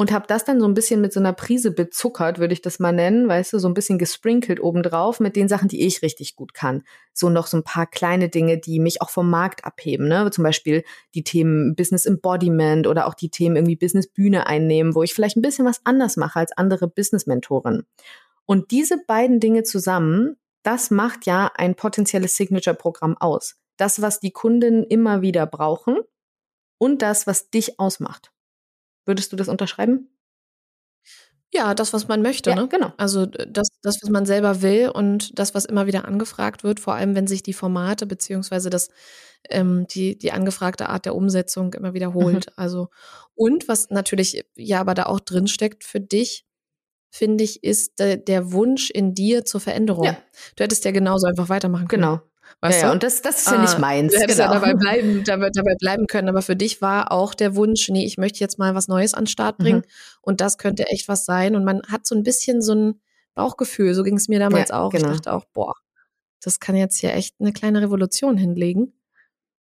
Und habe das dann so ein bisschen mit so einer Prise bezuckert, würde ich das mal nennen, weißt du, so ein bisschen gesprinkelt obendrauf mit den Sachen, die ich richtig gut kann. So noch so ein paar kleine Dinge, die mich auch vom Markt abheben, ne? Zum Beispiel die Themen Business Embodiment oder auch die Themen irgendwie Business Bühne einnehmen, wo ich vielleicht ein bisschen was anders mache als andere Business-Mentoren. Und diese beiden Dinge zusammen, das macht ja ein potenzielles Signature-Programm aus. Das, was die Kunden immer wieder brauchen, und das, was dich ausmacht. Würdest du das unterschreiben? Ja, das, was man möchte, ja, ne? Genau. Also das, das, was man selber will und das, was immer wieder angefragt wird, vor allem wenn sich die Formate beziehungsweise das, ähm, die, die angefragte Art der Umsetzung immer wiederholt. Mhm. Also, und was natürlich ja aber da auch drinsteckt für dich, finde ich, ist der, der Wunsch in dir zur Veränderung. Ja. Du hättest ja genauso einfach weitermachen können. Genau. Weißt ja, du? und das, das ist ja nicht ah, meins. Du hättest genau. ja dabei bleiben, dabei, dabei, bleiben können. Aber für dich war auch der Wunsch, nee, ich möchte jetzt mal was Neues an den Start bringen. Mhm. Und das könnte echt was sein. Und man hat so ein bisschen so ein Bauchgefühl. So ging es mir damals ja, auch. Genau. Ich dachte auch, boah, das kann jetzt hier echt eine kleine Revolution hinlegen.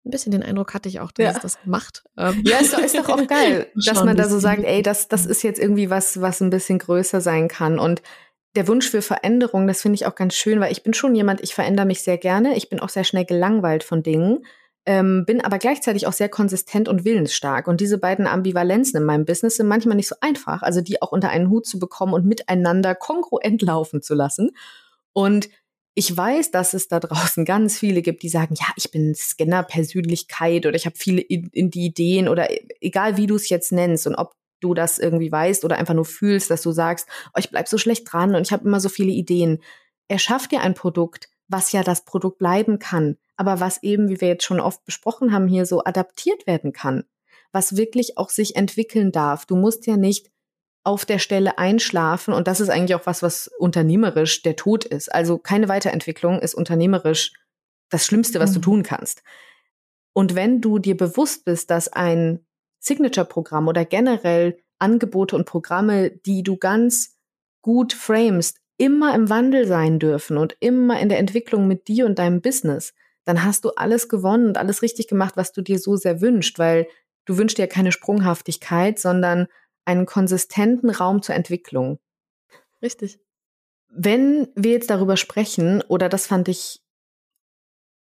Ein bisschen den Eindruck hatte ich auch, dass ja. das macht. Ähm. Ja, ist doch, ist doch auch geil, dass man da so sagt, ey, das, das ist jetzt irgendwie was, was ein bisschen größer sein kann. Und der Wunsch für Veränderung, das finde ich auch ganz schön, weil ich bin schon jemand, ich verändere mich sehr gerne. Ich bin auch sehr schnell gelangweilt von Dingen. ähm, bin aber gleichzeitig auch sehr konsistent und willensstark. Und diese beiden Ambivalenzen in meinem Business sind manchmal nicht so einfach, also die auch unter einen Hut zu bekommen und miteinander kongruent laufen zu lassen. Und ich weiß, dass es da draußen ganz viele gibt, die sagen, ja, ich bin Scanner-Persönlichkeit oder ich habe viele in, in die Ideen oder egal wie du es jetzt nennst und ob du das irgendwie weißt oder einfach nur fühlst, dass du sagst, oh, ich bleib so schlecht dran und ich habe immer so viele Ideen. Erschaff dir ein Produkt, was ja das Produkt bleiben kann, aber was eben, wie wir jetzt schon oft besprochen haben, hier so adaptiert werden kann, was wirklich auch sich entwickeln darf. Du musst ja nicht auf der Stelle einschlafen und das ist eigentlich auch was, was unternehmerisch der Tod ist. Also keine Weiterentwicklung ist unternehmerisch das Schlimmste, was mhm. du tun kannst. Und wenn du dir bewusst bist, dass ein Signature-Programm oder generell Angebote und Programme, die du ganz gut framest, immer im Wandel sein dürfen und immer in der Entwicklung mit dir und deinem Business, dann hast du alles gewonnen und alles richtig gemacht, was du dir so sehr wünscht, weil du wünschst dir keine Sprunghaftigkeit, sondern einen konsistenten Raum zur Entwicklung. Richtig. Wenn wir jetzt darüber sprechen, oder das fand ich,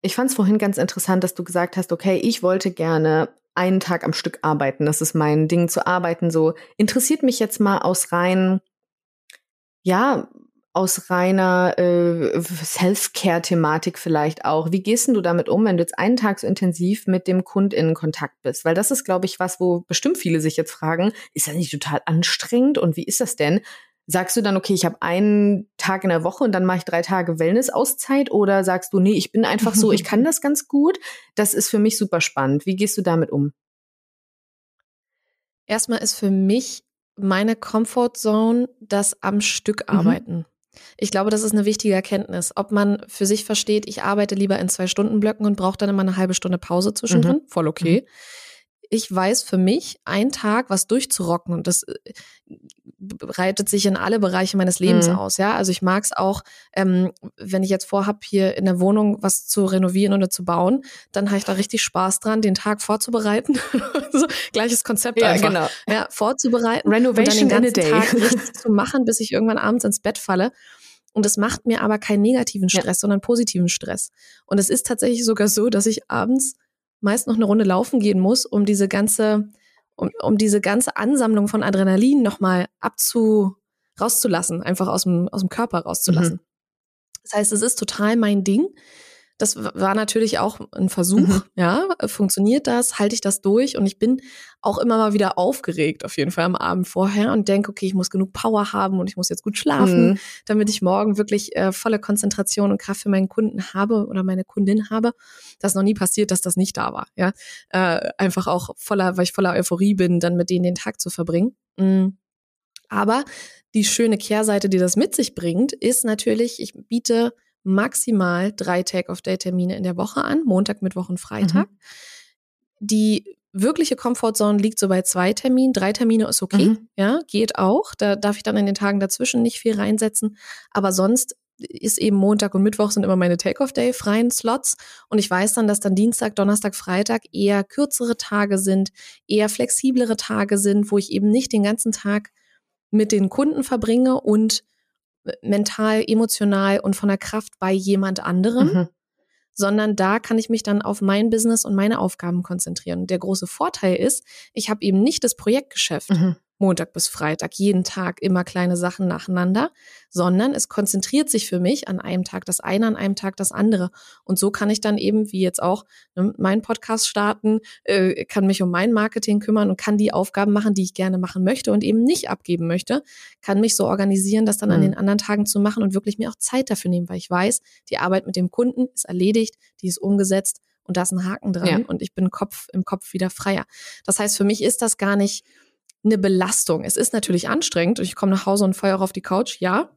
ich fand es vorhin ganz interessant, dass du gesagt hast, okay, ich wollte gerne einen Tag am Stück arbeiten. Das ist mein Ding zu arbeiten. So interessiert mich jetzt mal aus rein, ja, aus reiner äh, Self-Care-Thematik vielleicht auch. Wie gehst du damit um, wenn du jetzt einen Tag so intensiv mit dem Kund in Kontakt bist? Weil das ist, glaube ich, was, wo bestimmt viele sich jetzt fragen, ist das nicht total anstrengend und wie ist das denn? Sagst du dann, okay, ich habe einen Tag in der Woche und dann mache ich drei Tage Wellness-Auszeit oder sagst du, nee, ich bin einfach so, ich kann das ganz gut. Das ist für mich super spannend. Wie gehst du damit um? Erstmal ist für mich meine Comfortzone das am Stück mhm. arbeiten. Mhm. Ich glaube, das ist eine wichtige Erkenntnis. Ob man für sich versteht, ich arbeite lieber in zwei Stunden Blöcken und brauche dann immer eine halbe Stunde Pause zwischendrin, mhm. voll okay. Mhm. Ich weiß für mich, ein Tag was durchzurocken und das breitet sich in alle Bereiche meines Lebens mhm. aus. Ja, also ich mag es auch, ähm, wenn ich jetzt vorhab, hier in der Wohnung was zu renovieren oder zu bauen, dann habe ich da richtig Spaß dran, den Tag vorzubereiten. so, gleiches Konzept ja, einfach. Genau. Ja, vorzubereiten Renovation und dann den ganzen Tag nichts zu machen, bis ich irgendwann abends ins Bett falle. Und es macht mir aber keinen negativen Stress, ja. sondern positiven Stress. Und es ist tatsächlich sogar so, dass ich abends meist noch eine Runde laufen gehen muss, um diese ganze um, um diese ganze Ansammlung von Adrenalin nochmal abzu, rauszulassen, einfach aus dem, aus dem Körper rauszulassen. Mhm. Das heißt, es ist total mein Ding. Das war natürlich auch ein Versuch, mhm. ja, funktioniert das, halte ich das durch und ich bin auch immer mal wieder aufgeregt auf jeden Fall am Abend vorher und denke, okay, ich muss genug Power haben und ich muss jetzt gut schlafen, mhm. damit ich morgen wirklich äh, volle Konzentration und Kraft für meinen Kunden habe oder meine Kundin habe. Das ist noch nie passiert, dass das nicht da war, ja. Äh, einfach auch voller, weil ich voller Euphorie bin, dann mit denen den Tag zu verbringen. Mhm. Aber die schöne Kehrseite, die das mit sich bringt, ist natürlich, ich biete maximal drei Take-off-Day-Termine in der Woche an, Montag, Mittwoch und Freitag. Mhm. Die wirkliche Comfortzone liegt so bei zwei Terminen. Drei Termine ist okay, mhm. ja, geht auch. Da darf ich dann in den Tagen dazwischen nicht viel reinsetzen. Aber sonst ist eben Montag und Mittwoch sind immer meine Take-off-Day freien Slots. Und ich weiß dann, dass dann Dienstag, Donnerstag, Freitag eher kürzere Tage sind, eher flexiblere Tage sind, wo ich eben nicht den ganzen Tag mit den Kunden verbringe und mental, emotional und von der Kraft bei jemand anderem, mhm. sondern da kann ich mich dann auf mein Business und meine Aufgaben konzentrieren. der große Vorteil ist, ich habe eben nicht das Projektgeschäft. Mhm. Montag bis Freitag, jeden Tag immer kleine Sachen nacheinander, sondern es konzentriert sich für mich an einem Tag das eine, an einem Tag das andere. Und so kann ich dann eben, wie jetzt auch, ne, meinen Podcast starten, äh, kann mich um mein Marketing kümmern und kann die Aufgaben machen, die ich gerne machen möchte und eben nicht abgeben möchte, kann mich so organisieren, das dann mhm. an den anderen Tagen zu machen und wirklich mir auch Zeit dafür nehmen, weil ich weiß, die Arbeit mit dem Kunden ist erledigt, die ist umgesetzt und da ist ein Haken dran ja. und ich bin Kopf, im Kopf wieder freier. Das heißt, für mich ist das gar nicht eine Belastung. Es ist natürlich anstrengend. Ich komme nach Hause und feuere auf die Couch, ja.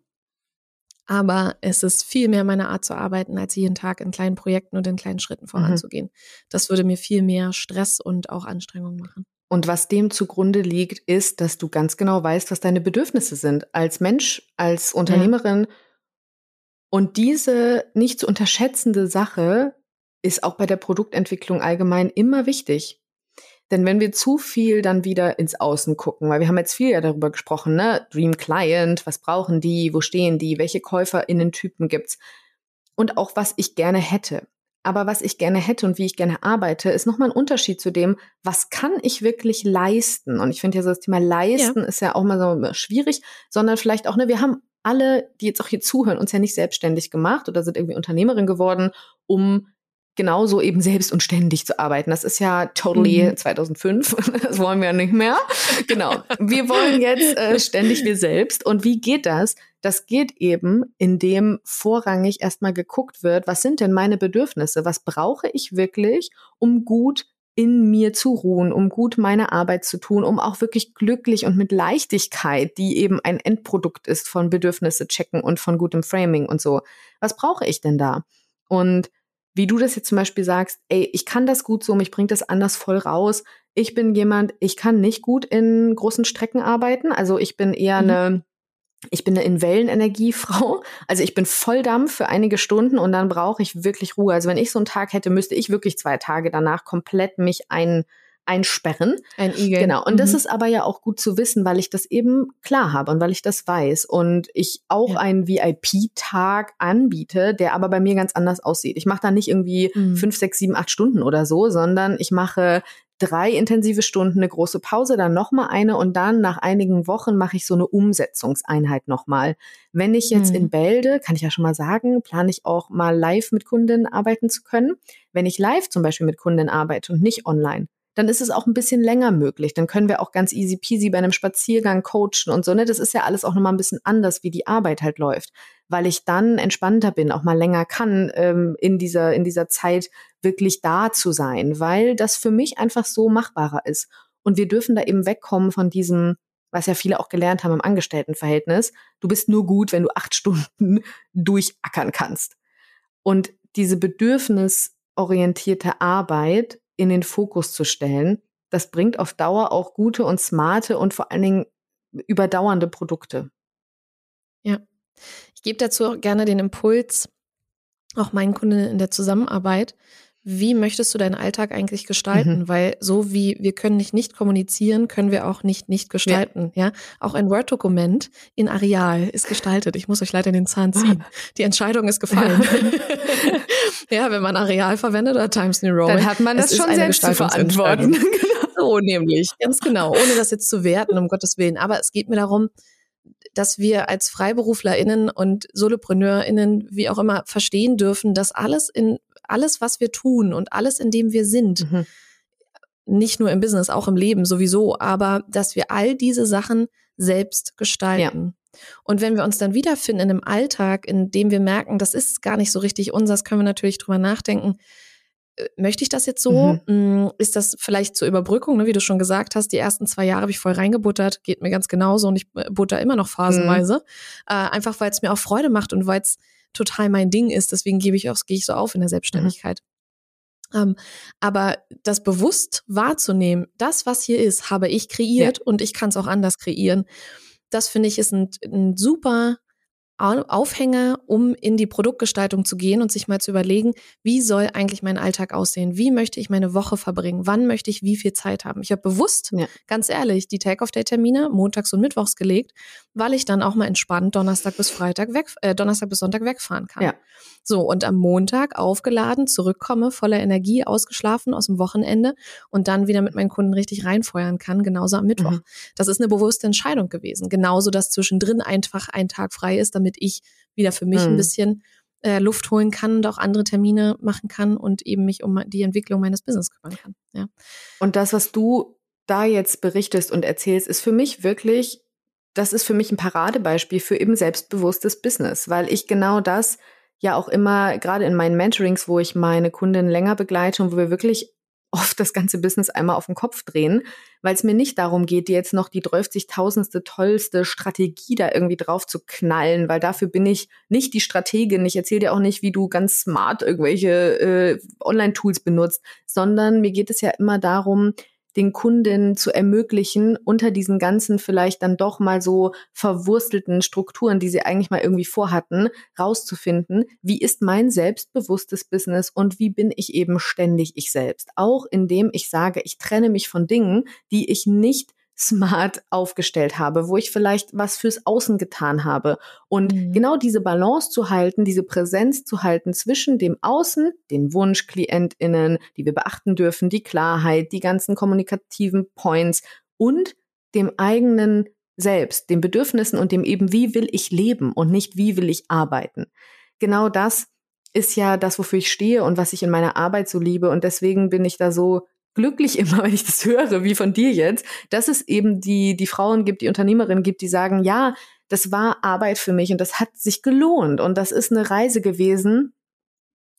Aber es ist viel mehr meine Art zu arbeiten, als jeden Tag in kleinen Projekten und in kleinen Schritten voranzugehen. Mhm. Das würde mir viel mehr Stress und auch Anstrengung machen. Und was dem zugrunde liegt, ist, dass du ganz genau weißt, was deine Bedürfnisse sind. Als Mensch, als Unternehmerin. Ja. Und diese nicht zu unterschätzende Sache ist auch bei der Produktentwicklung allgemein immer wichtig. Denn wenn wir zu viel dann wieder ins Außen gucken, weil wir haben jetzt viel ja darüber gesprochen, ne? Dream Client, was brauchen die, wo stehen die, welche KäuferInnen-Typen gibt's und auch was ich gerne hätte. aber was ich gerne hätte und wie ich gerne arbeite, ist nochmal ein Unterschied zu dem, was kann ich wirklich leisten? Und ich finde ja so das Thema leisten ja. ist ja auch mal so schwierig, sondern vielleicht auch, ne, wir haben alle, die jetzt auch hier zuhören, uns ja nicht selbstständig gemacht oder sind irgendwie Unternehmerin geworden, um genauso eben selbst und ständig zu arbeiten. Das ist ja totally mhm. 2005. Das wollen wir ja nicht mehr. Genau. Wir wollen jetzt äh, ständig wir selbst. Und wie geht das? Das geht eben, indem vorrangig erstmal geguckt wird, was sind denn meine Bedürfnisse? Was brauche ich wirklich, um gut in mir zu ruhen, um gut meine Arbeit zu tun, um auch wirklich glücklich und mit Leichtigkeit, die eben ein Endprodukt ist von Bedürfnisse checken und von gutem Framing und so. Was brauche ich denn da? Und wie du das jetzt zum Beispiel sagst, ey, ich kann das gut so, mich bringt das anders voll raus. Ich bin jemand, ich kann nicht gut in großen Strecken arbeiten. Also ich bin eher mhm. eine, ich bin eine in Wellenenergiefrau. Also ich bin Volldampf für einige Stunden und dann brauche ich wirklich Ruhe. Also wenn ich so einen Tag hätte, müsste ich wirklich zwei Tage danach komplett mich ein einsperren. Ein Igel. Genau. Und mhm. das ist aber ja auch gut zu wissen, weil ich das eben klar habe und weil ich das weiß und ich auch ja. einen VIP-Tag anbiete, der aber bei mir ganz anders aussieht. Ich mache da nicht irgendwie mhm. fünf, sechs, sieben, acht Stunden oder so, sondern ich mache drei intensive Stunden, eine große Pause, dann nochmal eine und dann nach einigen Wochen mache ich so eine Umsetzungseinheit nochmal. Wenn ich jetzt mhm. in Bälde, kann ich ja schon mal sagen, plane ich auch mal live mit Kunden arbeiten zu können. Wenn ich live zum Beispiel mit Kunden arbeite und nicht online, dann ist es auch ein bisschen länger möglich. Dann können wir auch ganz easy peasy bei einem Spaziergang coachen und so. Ne? Das ist ja alles auch nochmal ein bisschen anders, wie die Arbeit halt läuft, weil ich dann entspannter bin, auch mal länger kann, ähm, in, dieser, in dieser Zeit wirklich da zu sein, weil das für mich einfach so machbarer ist. Und wir dürfen da eben wegkommen von diesem, was ja viele auch gelernt haben im Angestelltenverhältnis. Du bist nur gut, wenn du acht Stunden durchackern kannst. Und diese bedürfnisorientierte Arbeit in den Fokus zu stellen. Das bringt auf Dauer auch gute und smarte und vor allen Dingen überdauernde Produkte. Ja, ich gebe dazu gerne den Impuls, auch meinen Kunden in der Zusammenarbeit, wie möchtest du deinen Alltag eigentlich gestalten? Mhm. Weil so wie wir können nicht nicht kommunizieren, können wir auch nicht nicht gestalten. Ja, ja? auch ein Word-Dokument in Areal ist gestaltet. Ich muss euch leider den Zahn ziehen. Die Entscheidung ist gefallen. ja, wenn man Areal verwendet oder Times New Roman, dann hat man das schon selbst zu verantworten. so nämlich, ganz genau, ohne das jetzt zu werten, um Gottes Willen. Aber es geht mir darum, dass wir als FreiberuflerInnen und SolopreneurInnen, wie auch immer, verstehen dürfen, dass alles in alles, was wir tun und alles, in dem wir sind, mhm. nicht nur im Business, auch im Leben sowieso, aber dass wir all diese Sachen selbst gestalten. Ja. Und wenn wir uns dann wiederfinden in einem Alltag, in dem wir merken, das ist gar nicht so richtig unseres, können wir natürlich drüber nachdenken, möchte ich das jetzt so? Mhm. Mm, ist das vielleicht zur Überbrückung, ne? wie du schon gesagt hast, die ersten zwei Jahre habe ich voll reingebuttert, geht mir ganz genauso und ich äh, butter immer noch phasenweise. Mhm. Äh, einfach weil es mir auch Freude macht und weil es total mein Ding ist. Deswegen gebe ich auch, gehe ich so auf in der Selbstständigkeit. Mhm. Um, aber das bewusst wahrzunehmen, das, was hier ist, habe ich kreiert ja. und ich kann es auch anders kreieren. Das finde ich ist ein, ein super Aufhänger, um in die Produktgestaltung zu gehen und sich mal zu überlegen, wie soll eigentlich mein Alltag aussehen? Wie möchte ich meine Woche verbringen? Wann möchte ich wie viel Zeit haben? Ich habe bewusst, ja. ganz ehrlich, die Take-off-Day-Termine montags und mittwochs gelegt, weil ich dann auch mal entspannt Donnerstag bis Freitag weg, äh, Donnerstag bis Sonntag wegfahren kann. Ja. So, und am Montag aufgeladen, zurückkomme, voller Energie, ausgeschlafen aus dem Wochenende und dann wieder mit meinen Kunden richtig reinfeuern kann, genauso am Mittwoch. Mhm. Das ist eine bewusste Entscheidung gewesen. Genauso, dass zwischendrin einfach ein Tag frei ist, damit ich wieder für mich mhm. ein bisschen äh, Luft holen kann und auch andere Termine machen kann und eben mich um die Entwicklung meines Business kümmern kann. Ja. Und das, was du da jetzt berichtest und erzählst, ist für mich wirklich, das ist für mich ein Paradebeispiel für eben selbstbewusstes Business, weil ich genau das ja auch immer, gerade in meinen Mentorings, wo ich meine Kunden länger begleite und wo wir wirklich oft das ganze Business einmal auf den Kopf drehen, weil es mir nicht darum geht, dir jetzt noch die 30.000. tollste Strategie da irgendwie drauf zu knallen, weil dafür bin ich nicht die Strategin. Ich erzähle dir auch nicht, wie du ganz smart irgendwelche äh, Online-Tools benutzt, sondern mir geht es ja immer darum, den Kunden zu ermöglichen, unter diesen ganzen vielleicht dann doch mal so verwurstelten Strukturen, die sie eigentlich mal irgendwie vorhatten, rauszufinden, wie ist mein selbstbewusstes Business und wie bin ich eben ständig ich selbst. Auch indem ich sage, ich trenne mich von Dingen, die ich nicht smart aufgestellt habe, wo ich vielleicht was fürs Außen getan habe. Und mhm. genau diese Balance zu halten, diese Präsenz zu halten zwischen dem Außen, den WunschklientInnen, die wir beachten dürfen, die Klarheit, die ganzen kommunikativen Points und dem eigenen Selbst, den Bedürfnissen und dem eben, wie will ich leben und nicht, wie will ich arbeiten. Genau das ist ja das, wofür ich stehe und was ich in meiner Arbeit so liebe. Und deswegen bin ich da so glücklich immer, wenn ich das höre, wie von dir jetzt, dass es eben die, die Frauen gibt, die Unternehmerinnen gibt, die sagen, ja, das war Arbeit für mich und das hat sich gelohnt und das ist eine Reise gewesen.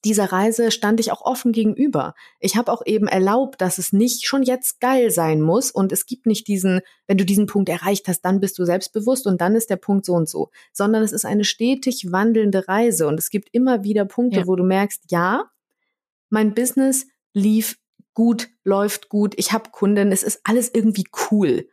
Dieser Reise stand ich auch offen gegenüber. Ich habe auch eben erlaubt, dass es nicht schon jetzt geil sein muss und es gibt nicht diesen, wenn du diesen Punkt erreicht hast, dann bist du selbstbewusst und dann ist der Punkt so und so, sondern es ist eine stetig wandelnde Reise und es gibt immer wieder Punkte, ja. wo du merkst, ja, mein Business lief gut, läuft gut, ich habe Kunden, es ist alles irgendwie cool.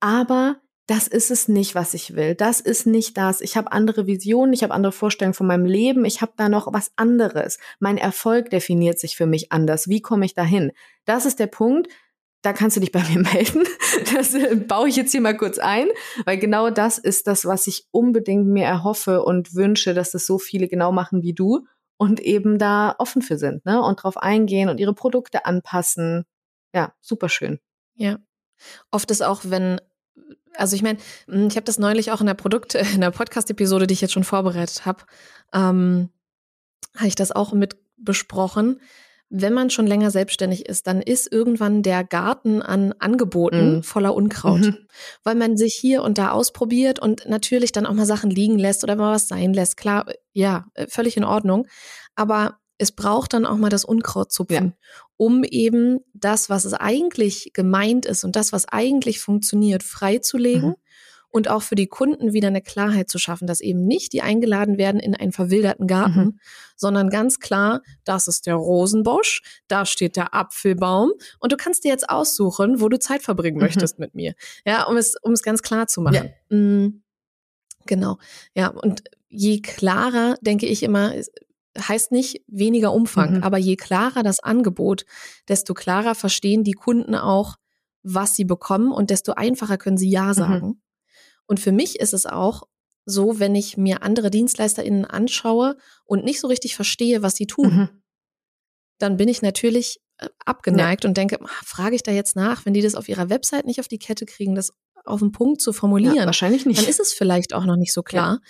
Aber das ist es nicht, was ich will. Das ist nicht das. Ich habe andere Visionen, ich habe andere Vorstellungen von meinem Leben, ich habe da noch was anderes. Mein Erfolg definiert sich für mich anders. Wie komme ich dahin? Das ist der Punkt. Da kannst du dich bei mir melden. Das äh, baue ich jetzt hier mal kurz ein, weil genau das ist das, was ich unbedingt mir erhoffe und wünsche, dass das so viele genau machen wie du und eben da offen für sind, ne? Und drauf eingehen und ihre Produkte anpassen. Ja, super schön. Ja. Oft ist auch, wenn, also ich meine, hm, ich habe das neulich auch in der Produkt, in der Podcast-Episode, die ich jetzt schon vorbereitet habe, ähm, habe ich das auch mit besprochen wenn man schon länger selbstständig ist, dann ist irgendwann der Garten an Angeboten mhm. voller Unkraut, mhm. weil man sich hier und da ausprobiert und natürlich dann auch mal Sachen liegen lässt oder mal was sein lässt. Klar, ja, äh, völlig in Ordnung. Aber es braucht dann auch mal das Unkraut zupfen, ja. um eben das, was es eigentlich gemeint ist und das, was eigentlich funktioniert, freizulegen. Mhm und auch für die Kunden wieder eine Klarheit zu schaffen, dass eben nicht die eingeladen werden in einen verwilderten Garten, mhm. sondern ganz klar, das ist der Rosenbosch, da steht der Apfelbaum und du kannst dir jetzt aussuchen, wo du Zeit verbringen mhm. möchtest mit mir. Ja, um es, um es ganz klar zu machen. Ja. Mhm. Genau. Ja, und je klarer, denke ich immer, heißt nicht weniger Umfang, mhm. aber je klarer das Angebot, desto klarer verstehen die Kunden auch, was sie bekommen und desto einfacher können sie Ja mhm. Und für mich ist es auch so, wenn ich mir andere DienstleisterInnen anschaue und nicht so richtig verstehe, was sie tun, mhm. dann bin ich natürlich äh, abgeneigt ja. und denke, frage ich da jetzt nach, wenn die das auf ihrer Website nicht auf die Kette kriegen, das auf den Punkt zu formulieren. Ja, wahrscheinlich nicht. Dann ist es vielleicht auch noch nicht so klar.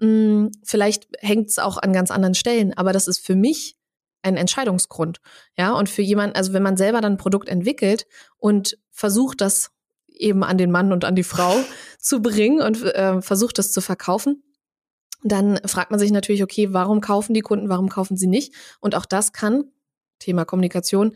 Ja. Hm, vielleicht hängt es auch an ganz anderen Stellen, aber das ist für mich ein Entscheidungsgrund. Ja, und für jemanden, also wenn man selber dann ein Produkt entwickelt und versucht, das eben an den Mann und an die Frau zu bringen und äh, versucht das zu verkaufen. Dann fragt man sich natürlich, okay, warum kaufen die Kunden, warum kaufen sie nicht? Und auch das kann, Thema Kommunikation,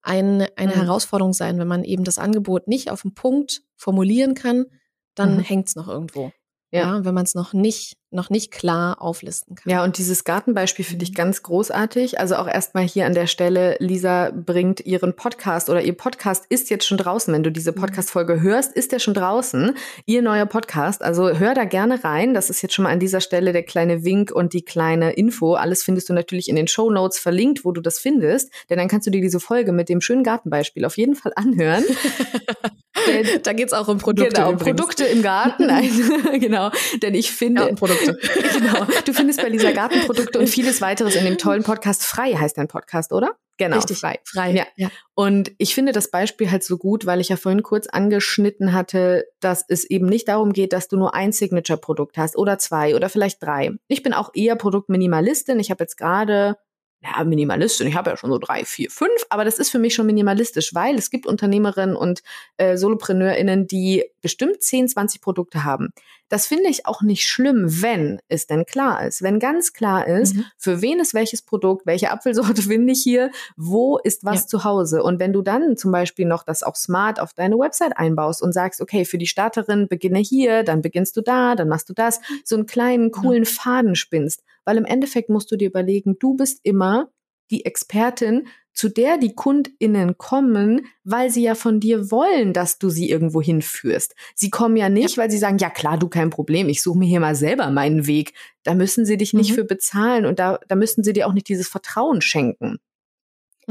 ein, eine mhm. Herausforderung sein, wenn man eben das Angebot nicht auf den Punkt formulieren kann, dann mhm. hängt es noch irgendwo. Ja, ja wenn man es noch nicht, noch nicht klar auflisten kann. Ja, und dieses Gartenbeispiel finde ich mhm. ganz großartig. Also auch erstmal hier an der Stelle, Lisa bringt ihren Podcast oder ihr Podcast ist jetzt schon draußen. Wenn du diese mhm. Podcast-Folge hörst, ist der schon draußen. Ihr neuer Podcast. Also hör da gerne rein. Das ist jetzt schon mal an dieser Stelle der kleine Wink und die kleine Info. Alles findest du natürlich in den Show Notes verlinkt, wo du das findest. Denn dann kannst du dir diese Folge mit dem schönen Gartenbeispiel auf jeden Fall anhören. da geht's auch um Produkte. Genau, übrigens. Produkte im Garten. Nein, genau. Denn ich finde. Ja, Produkte. genau. Du findest bei Lisa Gartenprodukte und vieles weiteres in dem tollen Podcast Frei heißt dein Podcast, oder? Genau. Richtig. Frei. Frei. Ja. ja. Und ich finde das Beispiel halt so gut, weil ich ja vorhin kurz angeschnitten hatte, dass es eben nicht darum geht, dass du nur ein Signature-Produkt hast oder zwei oder vielleicht drei. Ich bin auch eher Produktminimalistin. Ich habe jetzt gerade ja, Minimalistin, ich habe ja schon so drei, vier, fünf, aber das ist für mich schon minimalistisch, weil es gibt Unternehmerinnen und äh, SolopreneurInnen, die bestimmt 10, 20 Produkte haben. Das finde ich auch nicht schlimm, wenn es denn klar ist. Wenn ganz klar ist, mhm. für wen ist welches Produkt, welche Apfelsorte finde ich hier, wo ist was ja. zu Hause. Und wenn du dann zum Beispiel noch das auch smart auf deine Website einbaust und sagst, okay, für die Starterin beginne hier, dann beginnst du da, dann machst du das, so einen kleinen, coolen Faden spinnst. Weil im Endeffekt musst du dir überlegen, du bist immer die Expertin, zu der die KundInnen kommen, weil sie ja von dir wollen, dass du sie irgendwo hinführst. Sie kommen ja nicht, weil sie sagen, ja klar, du kein Problem, ich suche mir hier mal selber meinen Weg. Da müssen sie dich nicht mhm. für bezahlen und da, da müssen sie dir auch nicht dieses Vertrauen schenken.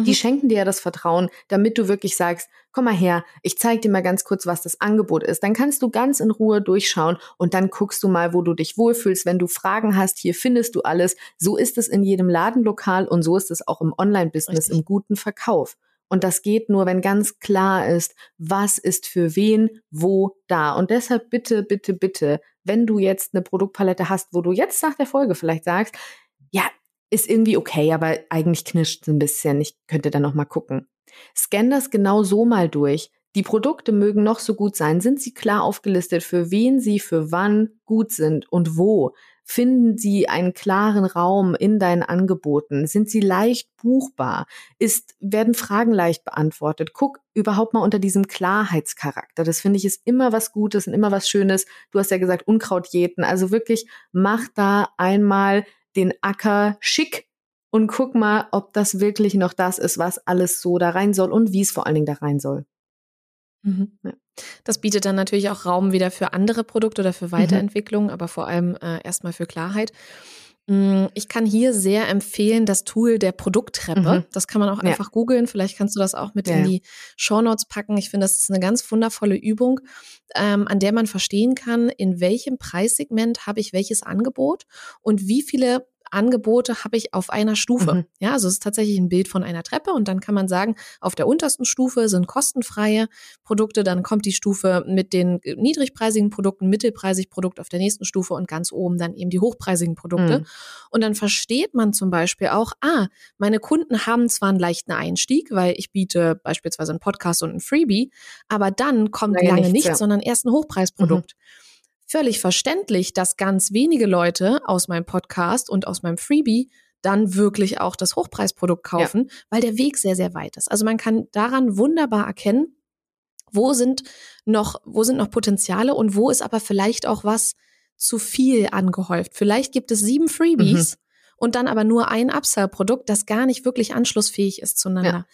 Die mhm. schenken dir ja das Vertrauen, damit du wirklich sagst, komm mal her, ich zeig dir mal ganz kurz, was das Angebot ist. Dann kannst du ganz in Ruhe durchschauen und dann guckst du mal, wo du dich wohlfühlst. Wenn du Fragen hast, hier findest du alles. So ist es in jedem Ladenlokal und so ist es auch im Online-Business, im guten Verkauf. Und das geht nur, wenn ganz klar ist, was ist für wen, wo, da. Und deshalb bitte, bitte, bitte, wenn du jetzt eine Produktpalette hast, wo du jetzt nach der Folge vielleicht sagst, ja, ist irgendwie okay, aber eigentlich knirscht es ein bisschen. Ich könnte da noch mal gucken. Scan das genau so mal durch. Die Produkte mögen noch so gut sein. Sind sie klar aufgelistet, für wen sie für wann gut sind und wo? Finden sie einen klaren Raum in deinen Angeboten? Sind sie leicht buchbar? Ist, werden Fragen leicht beantwortet? Guck überhaupt mal unter diesem Klarheitscharakter. Das finde ich ist immer was Gutes und immer was Schönes. Du hast ja gesagt, Unkraut jäten. Also wirklich, mach da einmal den Acker schick und guck mal, ob das wirklich noch das ist, was alles so da rein soll und wie es vor allen Dingen da rein soll. Mhm. Ja. Das bietet dann natürlich auch Raum wieder für andere Produkte oder für mhm. Weiterentwicklung, mhm. aber vor allem äh, erstmal für Klarheit. Mm, ich kann hier sehr empfehlen das Tool der Produkttreppe. Mhm. Das kann man auch einfach googeln. Vielleicht kannst du das auch mit ja. in die Shownotes packen. Ich finde, das ist eine ganz wundervolle Übung, ähm, an der man verstehen kann, in welchem Preissegment habe ich welches Angebot und wie viele Angebote habe ich auf einer Stufe. Mhm. Ja, also es ist tatsächlich ein Bild von einer Treppe und dann kann man sagen, auf der untersten Stufe sind kostenfreie Produkte, dann kommt die Stufe mit den niedrigpreisigen Produkten, mittelpreisig Produkt auf der nächsten Stufe und ganz oben dann eben die hochpreisigen Produkte. Mhm. Und dann versteht man zum Beispiel auch, ah, meine Kunden haben zwar einen leichten Einstieg, weil ich biete beispielsweise einen Podcast und ein Freebie, aber dann kommt lange, lange nichts, nichts ja. sondern erst ein Hochpreisprodukt. Mhm völlig verständlich, dass ganz wenige Leute aus meinem Podcast und aus meinem Freebie dann wirklich auch das Hochpreisprodukt kaufen, ja. weil der Weg sehr, sehr weit ist. Also man kann daran wunderbar erkennen, wo sind noch, wo sind noch Potenziale und wo ist aber vielleicht auch was zu viel angehäuft. Vielleicht gibt es sieben Freebies mhm. und dann aber nur ein Upsell-Produkt, das gar nicht wirklich anschlussfähig ist zueinander. Ja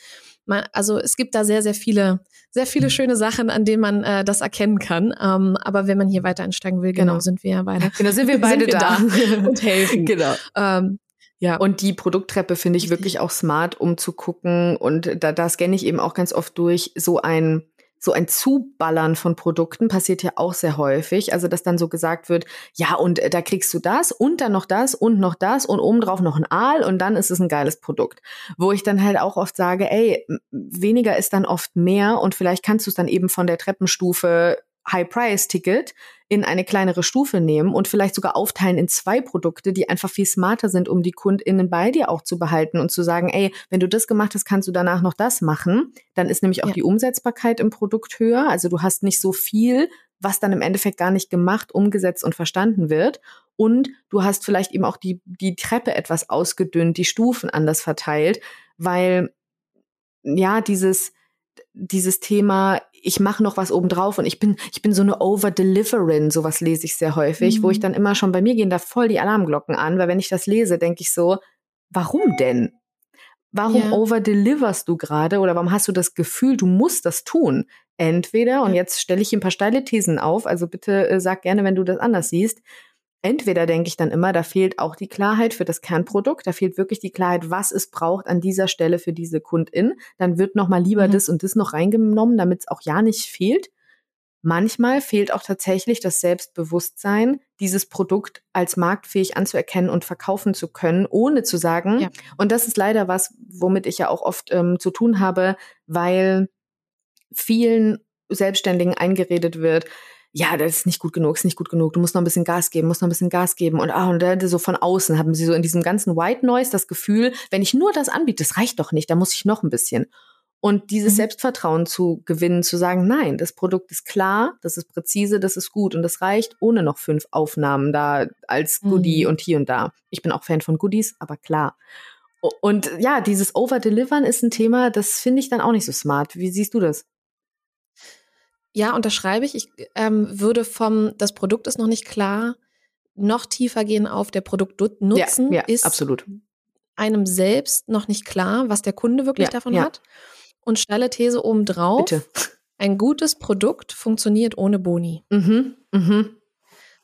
man, also es gibt da sehr, sehr viele, sehr viele schöne Sachen, an denen man äh, das erkennen kann. Ähm, aber wenn man hier weiter einsteigen will, genau, genau sind wir ja beide. Genau, sind wir beide sind wir da. da und helfen. Genau. Ähm, ja. Und die Produkttreppe finde ich wirklich auch smart, um zu gucken. Und da, da scanne ich eben auch ganz oft durch so ein so ein Zuballern von Produkten passiert ja auch sehr häufig. Also, dass dann so gesagt wird, ja, und äh, da kriegst du das und dann noch das und noch das und obendrauf noch ein Aal und dann ist es ein geiles Produkt. Wo ich dann halt auch oft sage, ey, weniger ist dann oft mehr und vielleicht kannst du es dann eben von der Treppenstufe High-Price-Ticket in eine kleinere Stufe nehmen und vielleicht sogar aufteilen in zwei Produkte, die einfach viel smarter sind, um die KundInnen bei dir auch zu behalten und zu sagen, ey, wenn du das gemacht hast, kannst du danach noch das machen. Dann ist nämlich auch ja. die Umsetzbarkeit im Produkt höher. Also du hast nicht so viel, was dann im Endeffekt gar nicht gemacht, umgesetzt und verstanden wird. Und du hast vielleicht eben auch die, die Treppe etwas ausgedünnt, die Stufen anders verteilt, weil ja, dieses, dieses Thema, ich mache noch was obendrauf und ich bin, ich bin so eine Over-Deliverin, sowas lese ich sehr häufig, mhm. wo ich mhm. dann immer schon, bei mir gehen da voll die Alarmglocken an, weil wenn ich das lese, denke ich so, warum denn? Warum ja. overdeliverst du gerade oder warum hast du das Gefühl, du musst das tun? Entweder, und jetzt stelle ich ein paar steile Thesen auf, also bitte äh, sag gerne, wenn du das anders siehst, Entweder denke ich dann immer, da fehlt auch die Klarheit für das Kernprodukt, da fehlt wirklich die Klarheit, was es braucht an dieser Stelle für diese Kundin. Dann wird noch mal lieber mhm. das und das noch reingenommen, damit es auch ja nicht fehlt. Manchmal fehlt auch tatsächlich das Selbstbewusstsein, dieses Produkt als marktfähig anzuerkennen und verkaufen zu können, ohne zu sagen. Ja. Und das ist leider was, womit ich ja auch oft ähm, zu tun habe, weil vielen Selbstständigen eingeredet wird, ja, das ist nicht gut genug, ist nicht gut genug, du musst noch ein bisschen Gas geben, musst noch ein bisschen Gas geben. Und, ah, und so von außen haben sie so in diesem ganzen White Noise das Gefühl, wenn ich nur das anbiete, das reicht doch nicht, da muss ich noch ein bisschen. Und dieses mhm. Selbstvertrauen zu gewinnen, zu sagen, nein, das Produkt ist klar, das ist präzise, das ist gut und das reicht ohne noch fünf Aufnahmen da als Goodie mhm. und hier und da. Ich bin auch Fan von Goodies, aber klar. Und ja, dieses Over-Delivern ist ein Thema, das finde ich dann auch nicht so smart. Wie siehst du das? Ja, unterschreibe ich. Ich ähm, würde vom, das Produkt ist noch nicht klar, noch tiefer gehen auf der Produktnutzen ja, ja, ist absolut. einem selbst noch nicht klar, was der Kunde wirklich ja, davon ja. hat. Und steile These obendrauf. Bitte. Ein gutes Produkt funktioniert ohne Boni. Mhm, mhm.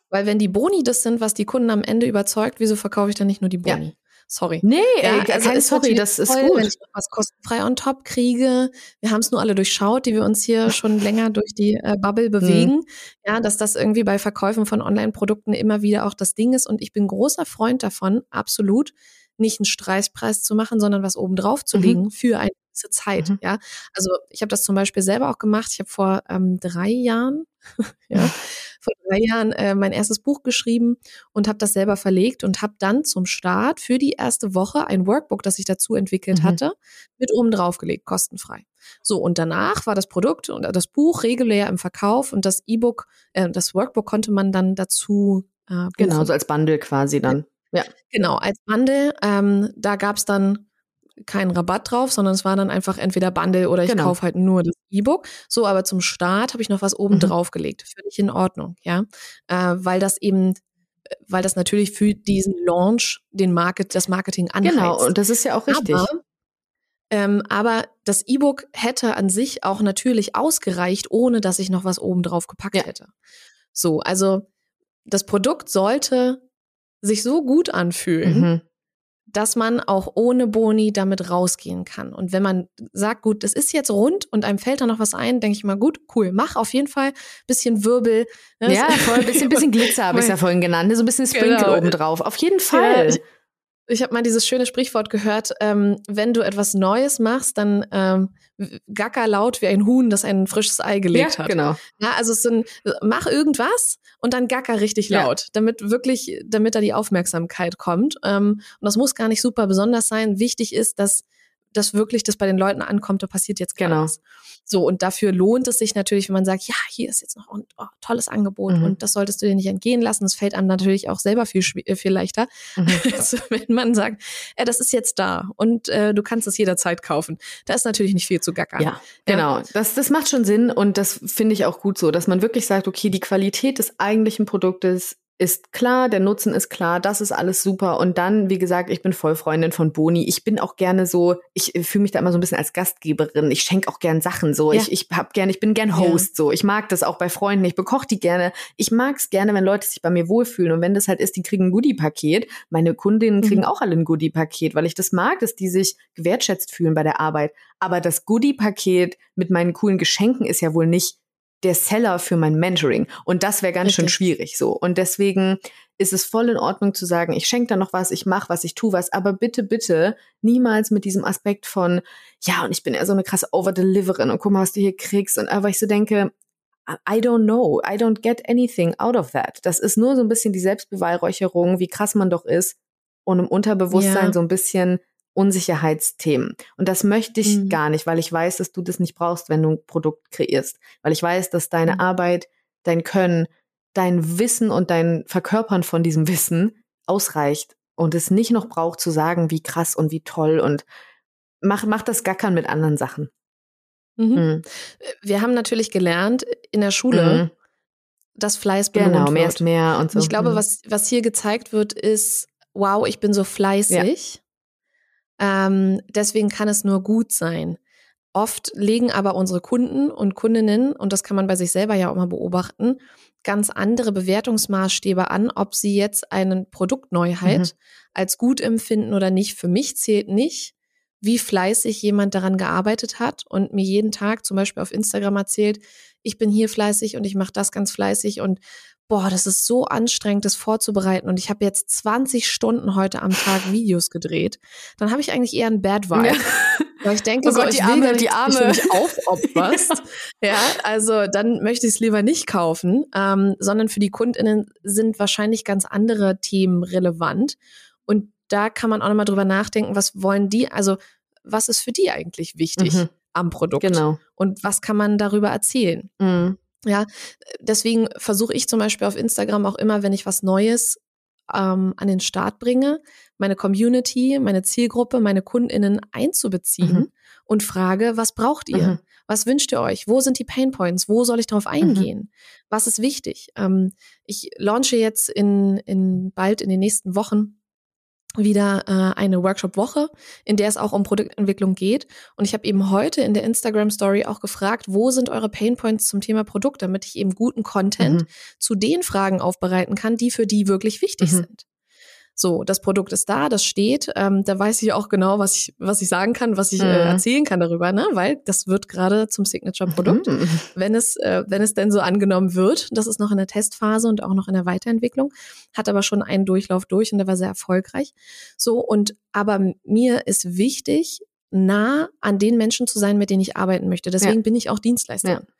Weil wenn die Boni das sind, was die Kunden am Ende überzeugt, wieso verkaufe ich dann nicht nur die Boni? Sorry. Nee, ja, also sorry, das ist toll, gut. Wenn ich was kostenfrei on top kriege. Wir haben es nur alle durchschaut, die wir uns hier schon länger durch die äh, Bubble mhm. bewegen. Mhm. Ja, dass das irgendwie bei Verkäufen von Online-Produkten immer wieder auch das Ding ist. Und ich bin großer Freund davon, absolut, nicht einen Streichpreis zu machen, sondern was obendrauf zu mhm. legen für eine gewisse Zeit. Mhm. Ja, also ich habe das zum Beispiel selber auch gemacht. Ich habe vor ähm, drei Jahren, ja, vor drei Jahren äh, mein erstes Buch geschrieben und habe das selber verlegt und habe dann zum Start für die erste Woche ein Workbook, das ich dazu entwickelt mhm. hatte, mit oben drauf gelegt, kostenfrei. So, und danach war das Produkt und das Buch regulär im Verkauf und das E-Book, äh, das Workbook konnte man dann dazu äh, Genau, so als Bundle quasi dann. Ja. Genau, als Bundle. Ähm, da gab es dann keinen Rabatt drauf, sondern es war dann einfach entweder Bundle oder ich genau. kaufe halt nur das E-Book. So, aber zum Start habe ich noch was oben mhm. drauf gelegt. Völlig in Ordnung, ja. Äh, weil das eben weil das natürlich für diesen Launch den Market, das Marketing anheizt. Genau, und das ist ja auch richtig. Aber, ähm, aber das E-Book hätte an sich auch natürlich ausgereicht, ohne dass ich noch was oben drauf gepackt ja. hätte. So, also das Produkt sollte sich so gut anfühlen, mhm. Dass man auch ohne Boni damit rausgehen kann. Und wenn man sagt, gut, das ist jetzt rund und einem fällt da noch was ein, denke ich mal, gut, cool, mach auf jeden Fall bisschen Wirbel. Ne? Ja, voll, ein bisschen, bisschen Glitzer habe ich ja vorhin genannt, ne? so ein bisschen Sprinkle genau. obendrauf. Auf jeden Fall. Ja, ich habe mal dieses schöne Sprichwort gehört, ähm, wenn du etwas Neues machst, dann ähm, gacker laut wie ein Huhn, das ein frisches Ei gelegt ja, hat. Genau. Ja, also es sind, mach irgendwas und dann gacker richtig laut, ja. damit wirklich, damit da die Aufmerksamkeit kommt. Ähm, und das muss gar nicht super besonders sein. Wichtig ist, dass dass wirklich das bei den Leuten ankommt, da passiert jetzt gar genau. nichts. So, und dafür lohnt es sich natürlich, wenn man sagt, ja, hier ist jetzt noch ein oh, tolles Angebot mhm. und das solltest du dir nicht entgehen lassen. Das fällt einem natürlich auch selber viel, äh, viel leichter, mhm. als wenn man sagt, äh, das ist jetzt da und äh, du kannst es jederzeit kaufen. Da ist natürlich nicht viel zu gackern. Ja, genau. Ja. Das, das macht schon Sinn und das finde ich auch gut so, dass man wirklich sagt, okay, die Qualität des eigentlichen Produktes ist klar, der Nutzen ist klar, das ist alles super. Und dann, wie gesagt, ich bin voll Freundin von Boni. Ich bin auch gerne so, ich fühle mich da immer so ein bisschen als Gastgeberin. Ich schenke auch gern Sachen so. Ja. Ich, ich hab gerne, ich bin gern Host ja. so. Ich mag das auch bei Freunden. Ich bekoche die gerne. Ich mag es gerne, wenn Leute sich bei mir wohlfühlen. Und wenn das halt ist, die kriegen ein Goodie-Paket. Meine Kundinnen mhm. kriegen auch alle ein Goodie-Paket, weil ich das mag, dass die sich gewertschätzt fühlen bei der Arbeit. Aber das Goodie-Paket mit meinen coolen Geschenken ist ja wohl nicht der Seller für mein Mentoring. Und das wäre ganz Richtig. schön schwierig so. Und deswegen ist es voll in Ordnung zu sagen, ich schenke da noch was, ich mache was, ich tu was, aber bitte, bitte niemals mit diesem Aspekt von, ja, und ich bin ja so eine krasse Overdeliverin und guck mal, was du hier kriegst. Und aber ich so denke, I don't know, I don't get anything out of that. Das ist nur so ein bisschen die Selbstbeweihräucherung, wie krass man doch ist und im Unterbewusstsein ja. so ein bisschen Unsicherheitsthemen. Und das möchte ich mhm. gar nicht, weil ich weiß, dass du das nicht brauchst, wenn du ein Produkt kreierst. Weil ich weiß, dass deine mhm. Arbeit, dein Können, dein Wissen und dein Verkörpern von diesem Wissen ausreicht und es nicht noch braucht zu sagen, wie krass und wie toll und mach, mach das Gackern mit anderen Sachen. Mhm. Mhm. Wir haben natürlich gelernt in der Schule, mhm. dass Fleiß belohnt genau, mehr ist mehr und so. Und ich glaube, mhm. was, was hier gezeigt wird, ist, wow, ich bin so fleißig. Ja. Ähm, deswegen kann es nur gut sein. Oft legen aber unsere Kunden und Kundinnen, und das kann man bei sich selber ja auch mal beobachten, ganz andere Bewertungsmaßstäbe an, ob sie jetzt eine Produktneuheit mhm. als gut empfinden oder nicht. Für mich zählt nicht, wie fleißig jemand daran gearbeitet hat und mir jeden Tag zum Beispiel auf Instagram erzählt, ich bin hier fleißig und ich mache das ganz fleißig und boah, das ist so anstrengend, das vorzubereiten und ich habe jetzt 20 Stunden heute am Tag Videos gedreht, dann habe ich eigentlich eher ein Bad Vibe. Ja. Weil ich denke, oh so, Gott, ich Arme, will, die Arme. mich aufopferst. ja, also dann möchte ich es lieber nicht kaufen, ähm, sondern für die KundInnen sind wahrscheinlich ganz andere Themen relevant. Und da kann man auch nochmal drüber nachdenken, was wollen die, also was ist für die eigentlich wichtig mhm. am Produkt? Genau. Und was kann man darüber erzählen? Mhm. Ja, deswegen versuche ich zum Beispiel auf Instagram auch immer, wenn ich was Neues ähm, an den Start bringe, meine Community, meine Zielgruppe, meine KundInnen einzubeziehen mhm. und frage, was braucht ihr? Mhm. Was wünscht ihr euch? Wo sind die Pain Points? Wo soll ich darauf mhm. eingehen? Mhm. Was ist wichtig? Ähm, ich launche jetzt in, in bald in den nächsten Wochen wieder äh, eine Workshop-Woche, in der es auch um Produktentwicklung geht. Und ich habe eben heute in der Instagram-Story auch gefragt, wo sind eure Painpoints zum Thema Produkt, damit ich eben guten Content mhm. zu den Fragen aufbereiten kann, die für die wirklich wichtig mhm. sind. So, das Produkt ist da, das steht. Ähm, da weiß ich auch genau, was ich, was ich sagen kann, was ich äh, mhm. äh, erzählen kann darüber, ne? Weil das wird gerade zum Signature-Produkt, mhm. wenn es, äh, wenn es denn so angenommen wird. Das ist noch in der Testphase und auch noch in der Weiterentwicklung, hat aber schon einen Durchlauf durch und der war sehr erfolgreich. So, und aber mir ist wichtig, nah an den Menschen zu sein, mit denen ich arbeiten möchte. Deswegen ja. bin ich auch Dienstleisterin. Ja.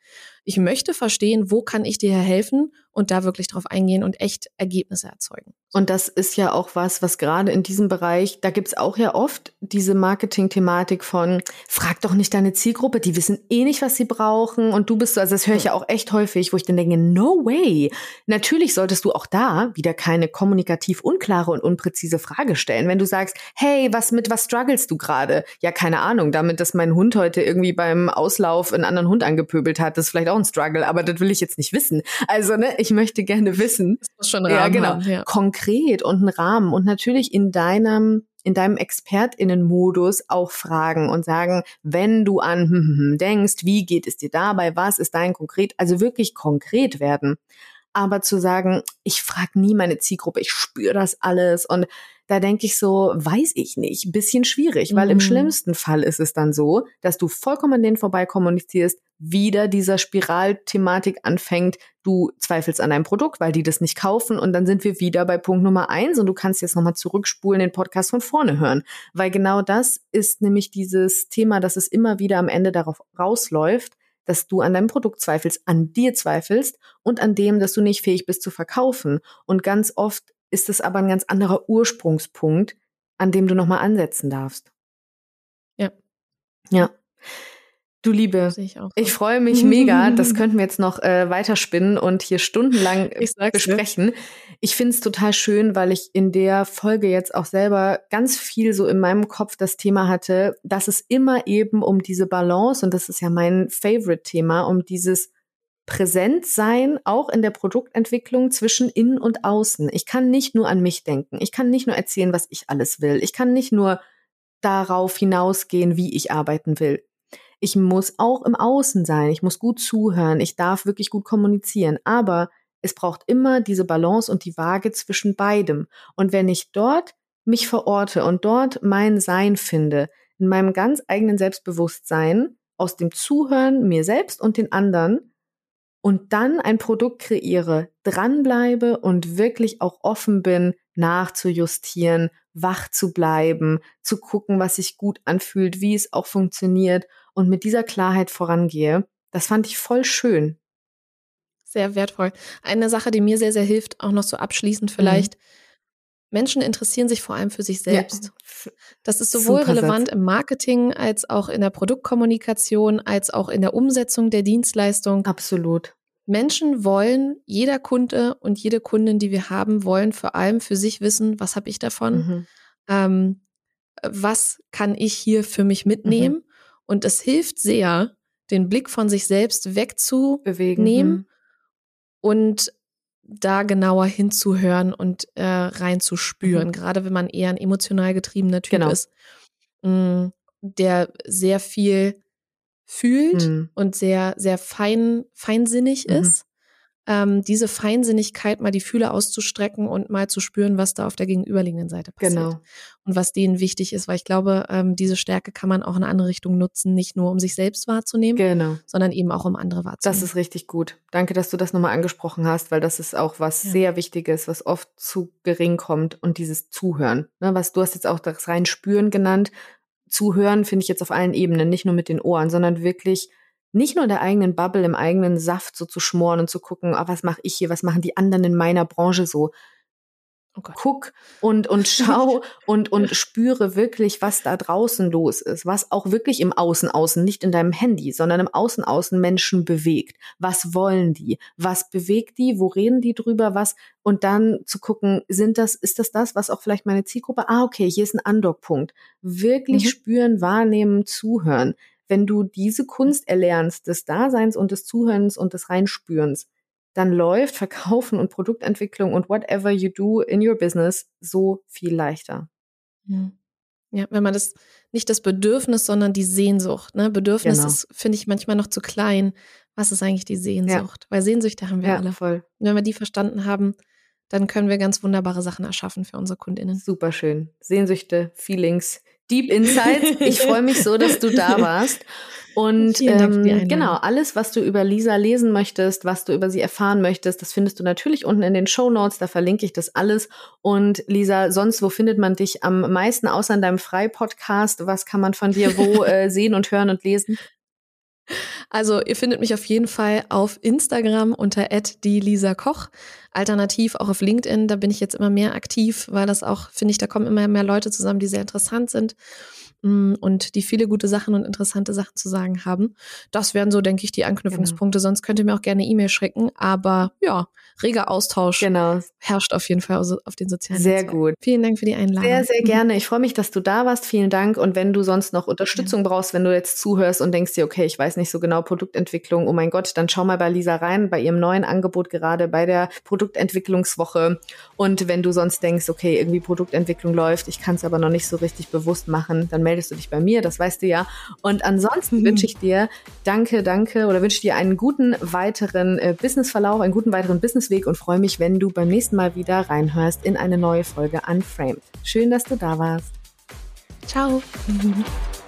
Ich möchte verstehen, wo kann ich dir helfen und da wirklich drauf eingehen und echt Ergebnisse erzeugen. Und das ist ja auch was, was gerade in diesem Bereich, da gibt's auch ja oft diese Marketing-Thematik von, frag doch nicht deine Zielgruppe, die wissen eh nicht, was sie brauchen. Und du bist so, also das höre ich ja auch echt häufig, wo ich dann denke, no way. Natürlich solltest du auch da wieder keine kommunikativ unklare und unpräzise Frage stellen. Wenn du sagst, hey, was mit was struggles du gerade? Ja, keine Ahnung, damit, dass mein Hund heute irgendwie beim Auslauf einen anderen Hund angepöbelt hat, das ist vielleicht auch ein Struggle, aber das will ich jetzt nicht wissen. Also, ne, ich möchte gerne wissen. Das muss schon Rahmen ja, genau, haben, ja. konkret und einen Rahmen und natürlich in deinem in deinem ExpertInnen-Modus auch fragen und sagen, wenn du an hm, hm, hm, denkst, wie geht es dir dabei, was ist dein konkret, also wirklich konkret werden. Aber zu sagen, ich frage nie meine Zielgruppe, ich spüre das alles und da denke ich so, weiß ich nicht, bisschen schwierig, weil mhm. im schlimmsten Fall ist es dann so, dass du vollkommen an denen vorbei kommunizierst, wieder dieser Spiralthematik anfängt, du zweifelst an deinem Produkt, weil die das nicht kaufen und dann sind wir wieder bei Punkt Nummer eins und du kannst jetzt nochmal zurückspulen, den Podcast von vorne hören, weil genau das ist nämlich dieses Thema, dass es immer wieder am Ende darauf rausläuft, dass du an deinem Produkt zweifelst, an dir zweifelst und an dem, dass du nicht fähig bist zu verkaufen. Und ganz oft ist es aber ein ganz anderer Ursprungspunkt, an dem du nochmal ansetzen darfst. Ja. Ja. Du Liebe, ich, ich freue mich mega. Das könnten wir jetzt noch äh, weiterspinnen und hier stundenlang besprechen. Dir. Ich finde es total schön, weil ich in der Folge jetzt auch selber ganz viel so in meinem Kopf das Thema hatte, dass es immer eben um diese Balance, und das ist ja mein Favorite-Thema, um dieses Präsentsein auch in der Produktentwicklung zwischen innen und außen. Ich kann nicht nur an mich denken. Ich kann nicht nur erzählen, was ich alles will. Ich kann nicht nur darauf hinausgehen, wie ich arbeiten will ich muss auch im Außen sein, ich muss gut zuhören, ich darf wirklich gut kommunizieren, aber es braucht immer diese Balance und die Waage zwischen beidem. Und wenn ich dort mich verorte und dort mein Sein finde, in meinem ganz eigenen Selbstbewusstsein, aus dem Zuhören mir selbst und den anderen, und dann ein Produkt kreiere, dranbleibe und wirklich auch offen bin, nachzujustieren, wach zu bleiben, zu gucken, was sich gut anfühlt, wie es auch funktioniert und mit dieser Klarheit vorangehe. Das fand ich voll schön. Sehr wertvoll. Eine Sache, die mir sehr, sehr hilft, auch noch so abschließend mhm. vielleicht. Mhm. Menschen interessieren sich vor allem für sich selbst. Ja. Das ist sowohl Super relevant Satz. im Marketing als auch in der Produktkommunikation, als auch in der Umsetzung der Dienstleistung. Absolut. Menschen wollen, jeder Kunde und jede Kundin, die wir haben, wollen vor allem für sich wissen, was habe ich davon? Mhm. Ähm, was kann ich hier für mich mitnehmen? Mhm. Und es hilft sehr, den Blick von sich selbst wegzunehmen mhm. und da genauer hinzuhören und äh, reinzuspüren, mhm. gerade wenn man eher ein emotional getriebener Typ genau. ist, mh, mm, der sehr viel fühlt mhm. und sehr, sehr fein, feinsinnig mhm. ist ähm, diese Feinsinnigkeit mal die Fühle auszustrecken und mal zu spüren, was da auf der gegenüberliegenden Seite passiert. Genau. Und was denen wichtig ist, weil ich glaube, ähm, diese Stärke kann man auch in eine andere Richtung nutzen, nicht nur um sich selbst wahrzunehmen, genau. sondern eben auch um andere wahrzunehmen. Das ist richtig gut. Danke, dass du das nochmal angesprochen hast, weil das ist auch was ja. sehr Wichtiges, was oft zu gering kommt und dieses Zuhören. Ne, was du hast jetzt auch das rein Spüren genannt. Zuhören finde ich jetzt auf allen Ebenen, nicht nur mit den Ohren, sondern wirklich nicht nur in der eigenen Bubble, im eigenen Saft so zu schmoren und zu gucken, oh, was mache ich hier, was machen die anderen in meiner Branche so. Oh Guck und, und schau und, und spüre wirklich, was da draußen los ist, was auch wirklich im Außen, Außen, nicht in deinem Handy, sondern im Außen, Außen Menschen bewegt. Was wollen die? Was bewegt die? Wo reden die drüber? Was? Und dann zu gucken, sind das, ist das das, was auch vielleicht meine Zielgruppe, ah, okay, hier ist ein Andockpunkt. Wirklich mhm. spüren, wahrnehmen, zuhören wenn du diese Kunst erlernst, des Daseins und des Zuhörens und des Reinspürens, dann läuft Verkaufen und Produktentwicklung und whatever you do in your business so viel leichter. Ja, wenn man das nicht das Bedürfnis, sondern die Sehnsucht. Ne? Bedürfnis genau. ist, finde ich, manchmal noch zu klein. Was ist eigentlich die Sehnsucht? Ja. Weil Sehnsüchte haben wir ja, alle. Voll. wenn wir die verstanden haben, dann können wir ganz wunderbare Sachen erschaffen für unsere KundInnen. Super schön. Sehnsüchte, Feelings, Deep Insights. Ich freue mich so, dass du da warst. Und ähm, genau, alles, was du über Lisa lesen möchtest, was du über sie erfahren möchtest, das findest du natürlich unten in den Show Notes. Da verlinke ich das alles. Und Lisa, sonst, wo findet man dich am meisten, außer in deinem Frei-Podcast? Was kann man von dir wo äh, sehen und hören und lesen? Also ihr findet mich auf jeden Fall auf Instagram unter Lisa Koch. Alternativ auch auf LinkedIn, da bin ich jetzt immer mehr aktiv, weil das auch, finde ich, da kommen immer mehr Leute zusammen, die sehr interessant sind. Mm, und die viele gute Sachen und interessante Sachen zu sagen haben. Das wären so, denke ich, die Anknüpfungspunkte. Genau. Sonst könnt ihr mir auch gerne E-Mail schicken. Aber ja, reger Austausch genau. herrscht auf jeden Fall auf den sozialen Sehr Netzwerken. gut. Vielen Dank für die Einladung. Sehr, sehr gerne. Ich freue mich, dass du da warst. Vielen Dank. Und wenn du sonst noch Unterstützung ja. brauchst, wenn du jetzt zuhörst und denkst dir, okay, ich weiß nicht so genau Produktentwicklung, oh mein Gott, dann schau mal bei Lisa rein, bei ihrem neuen Angebot gerade bei der Produktentwicklungswoche. Und wenn du sonst denkst, okay, irgendwie Produktentwicklung läuft, ich kann es aber noch nicht so richtig bewusst machen, dann melde meldest du dich bei mir, das weißt du ja. Und ansonsten mhm. wünsche ich dir danke, danke oder wünsche dir einen guten weiteren äh, Businessverlauf, einen guten weiteren Businessweg und freue mich, wenn du beim nächsten Mal wieder reinhörst in eine neue Folge Unframed. Schön, dass du da warst. Ciao.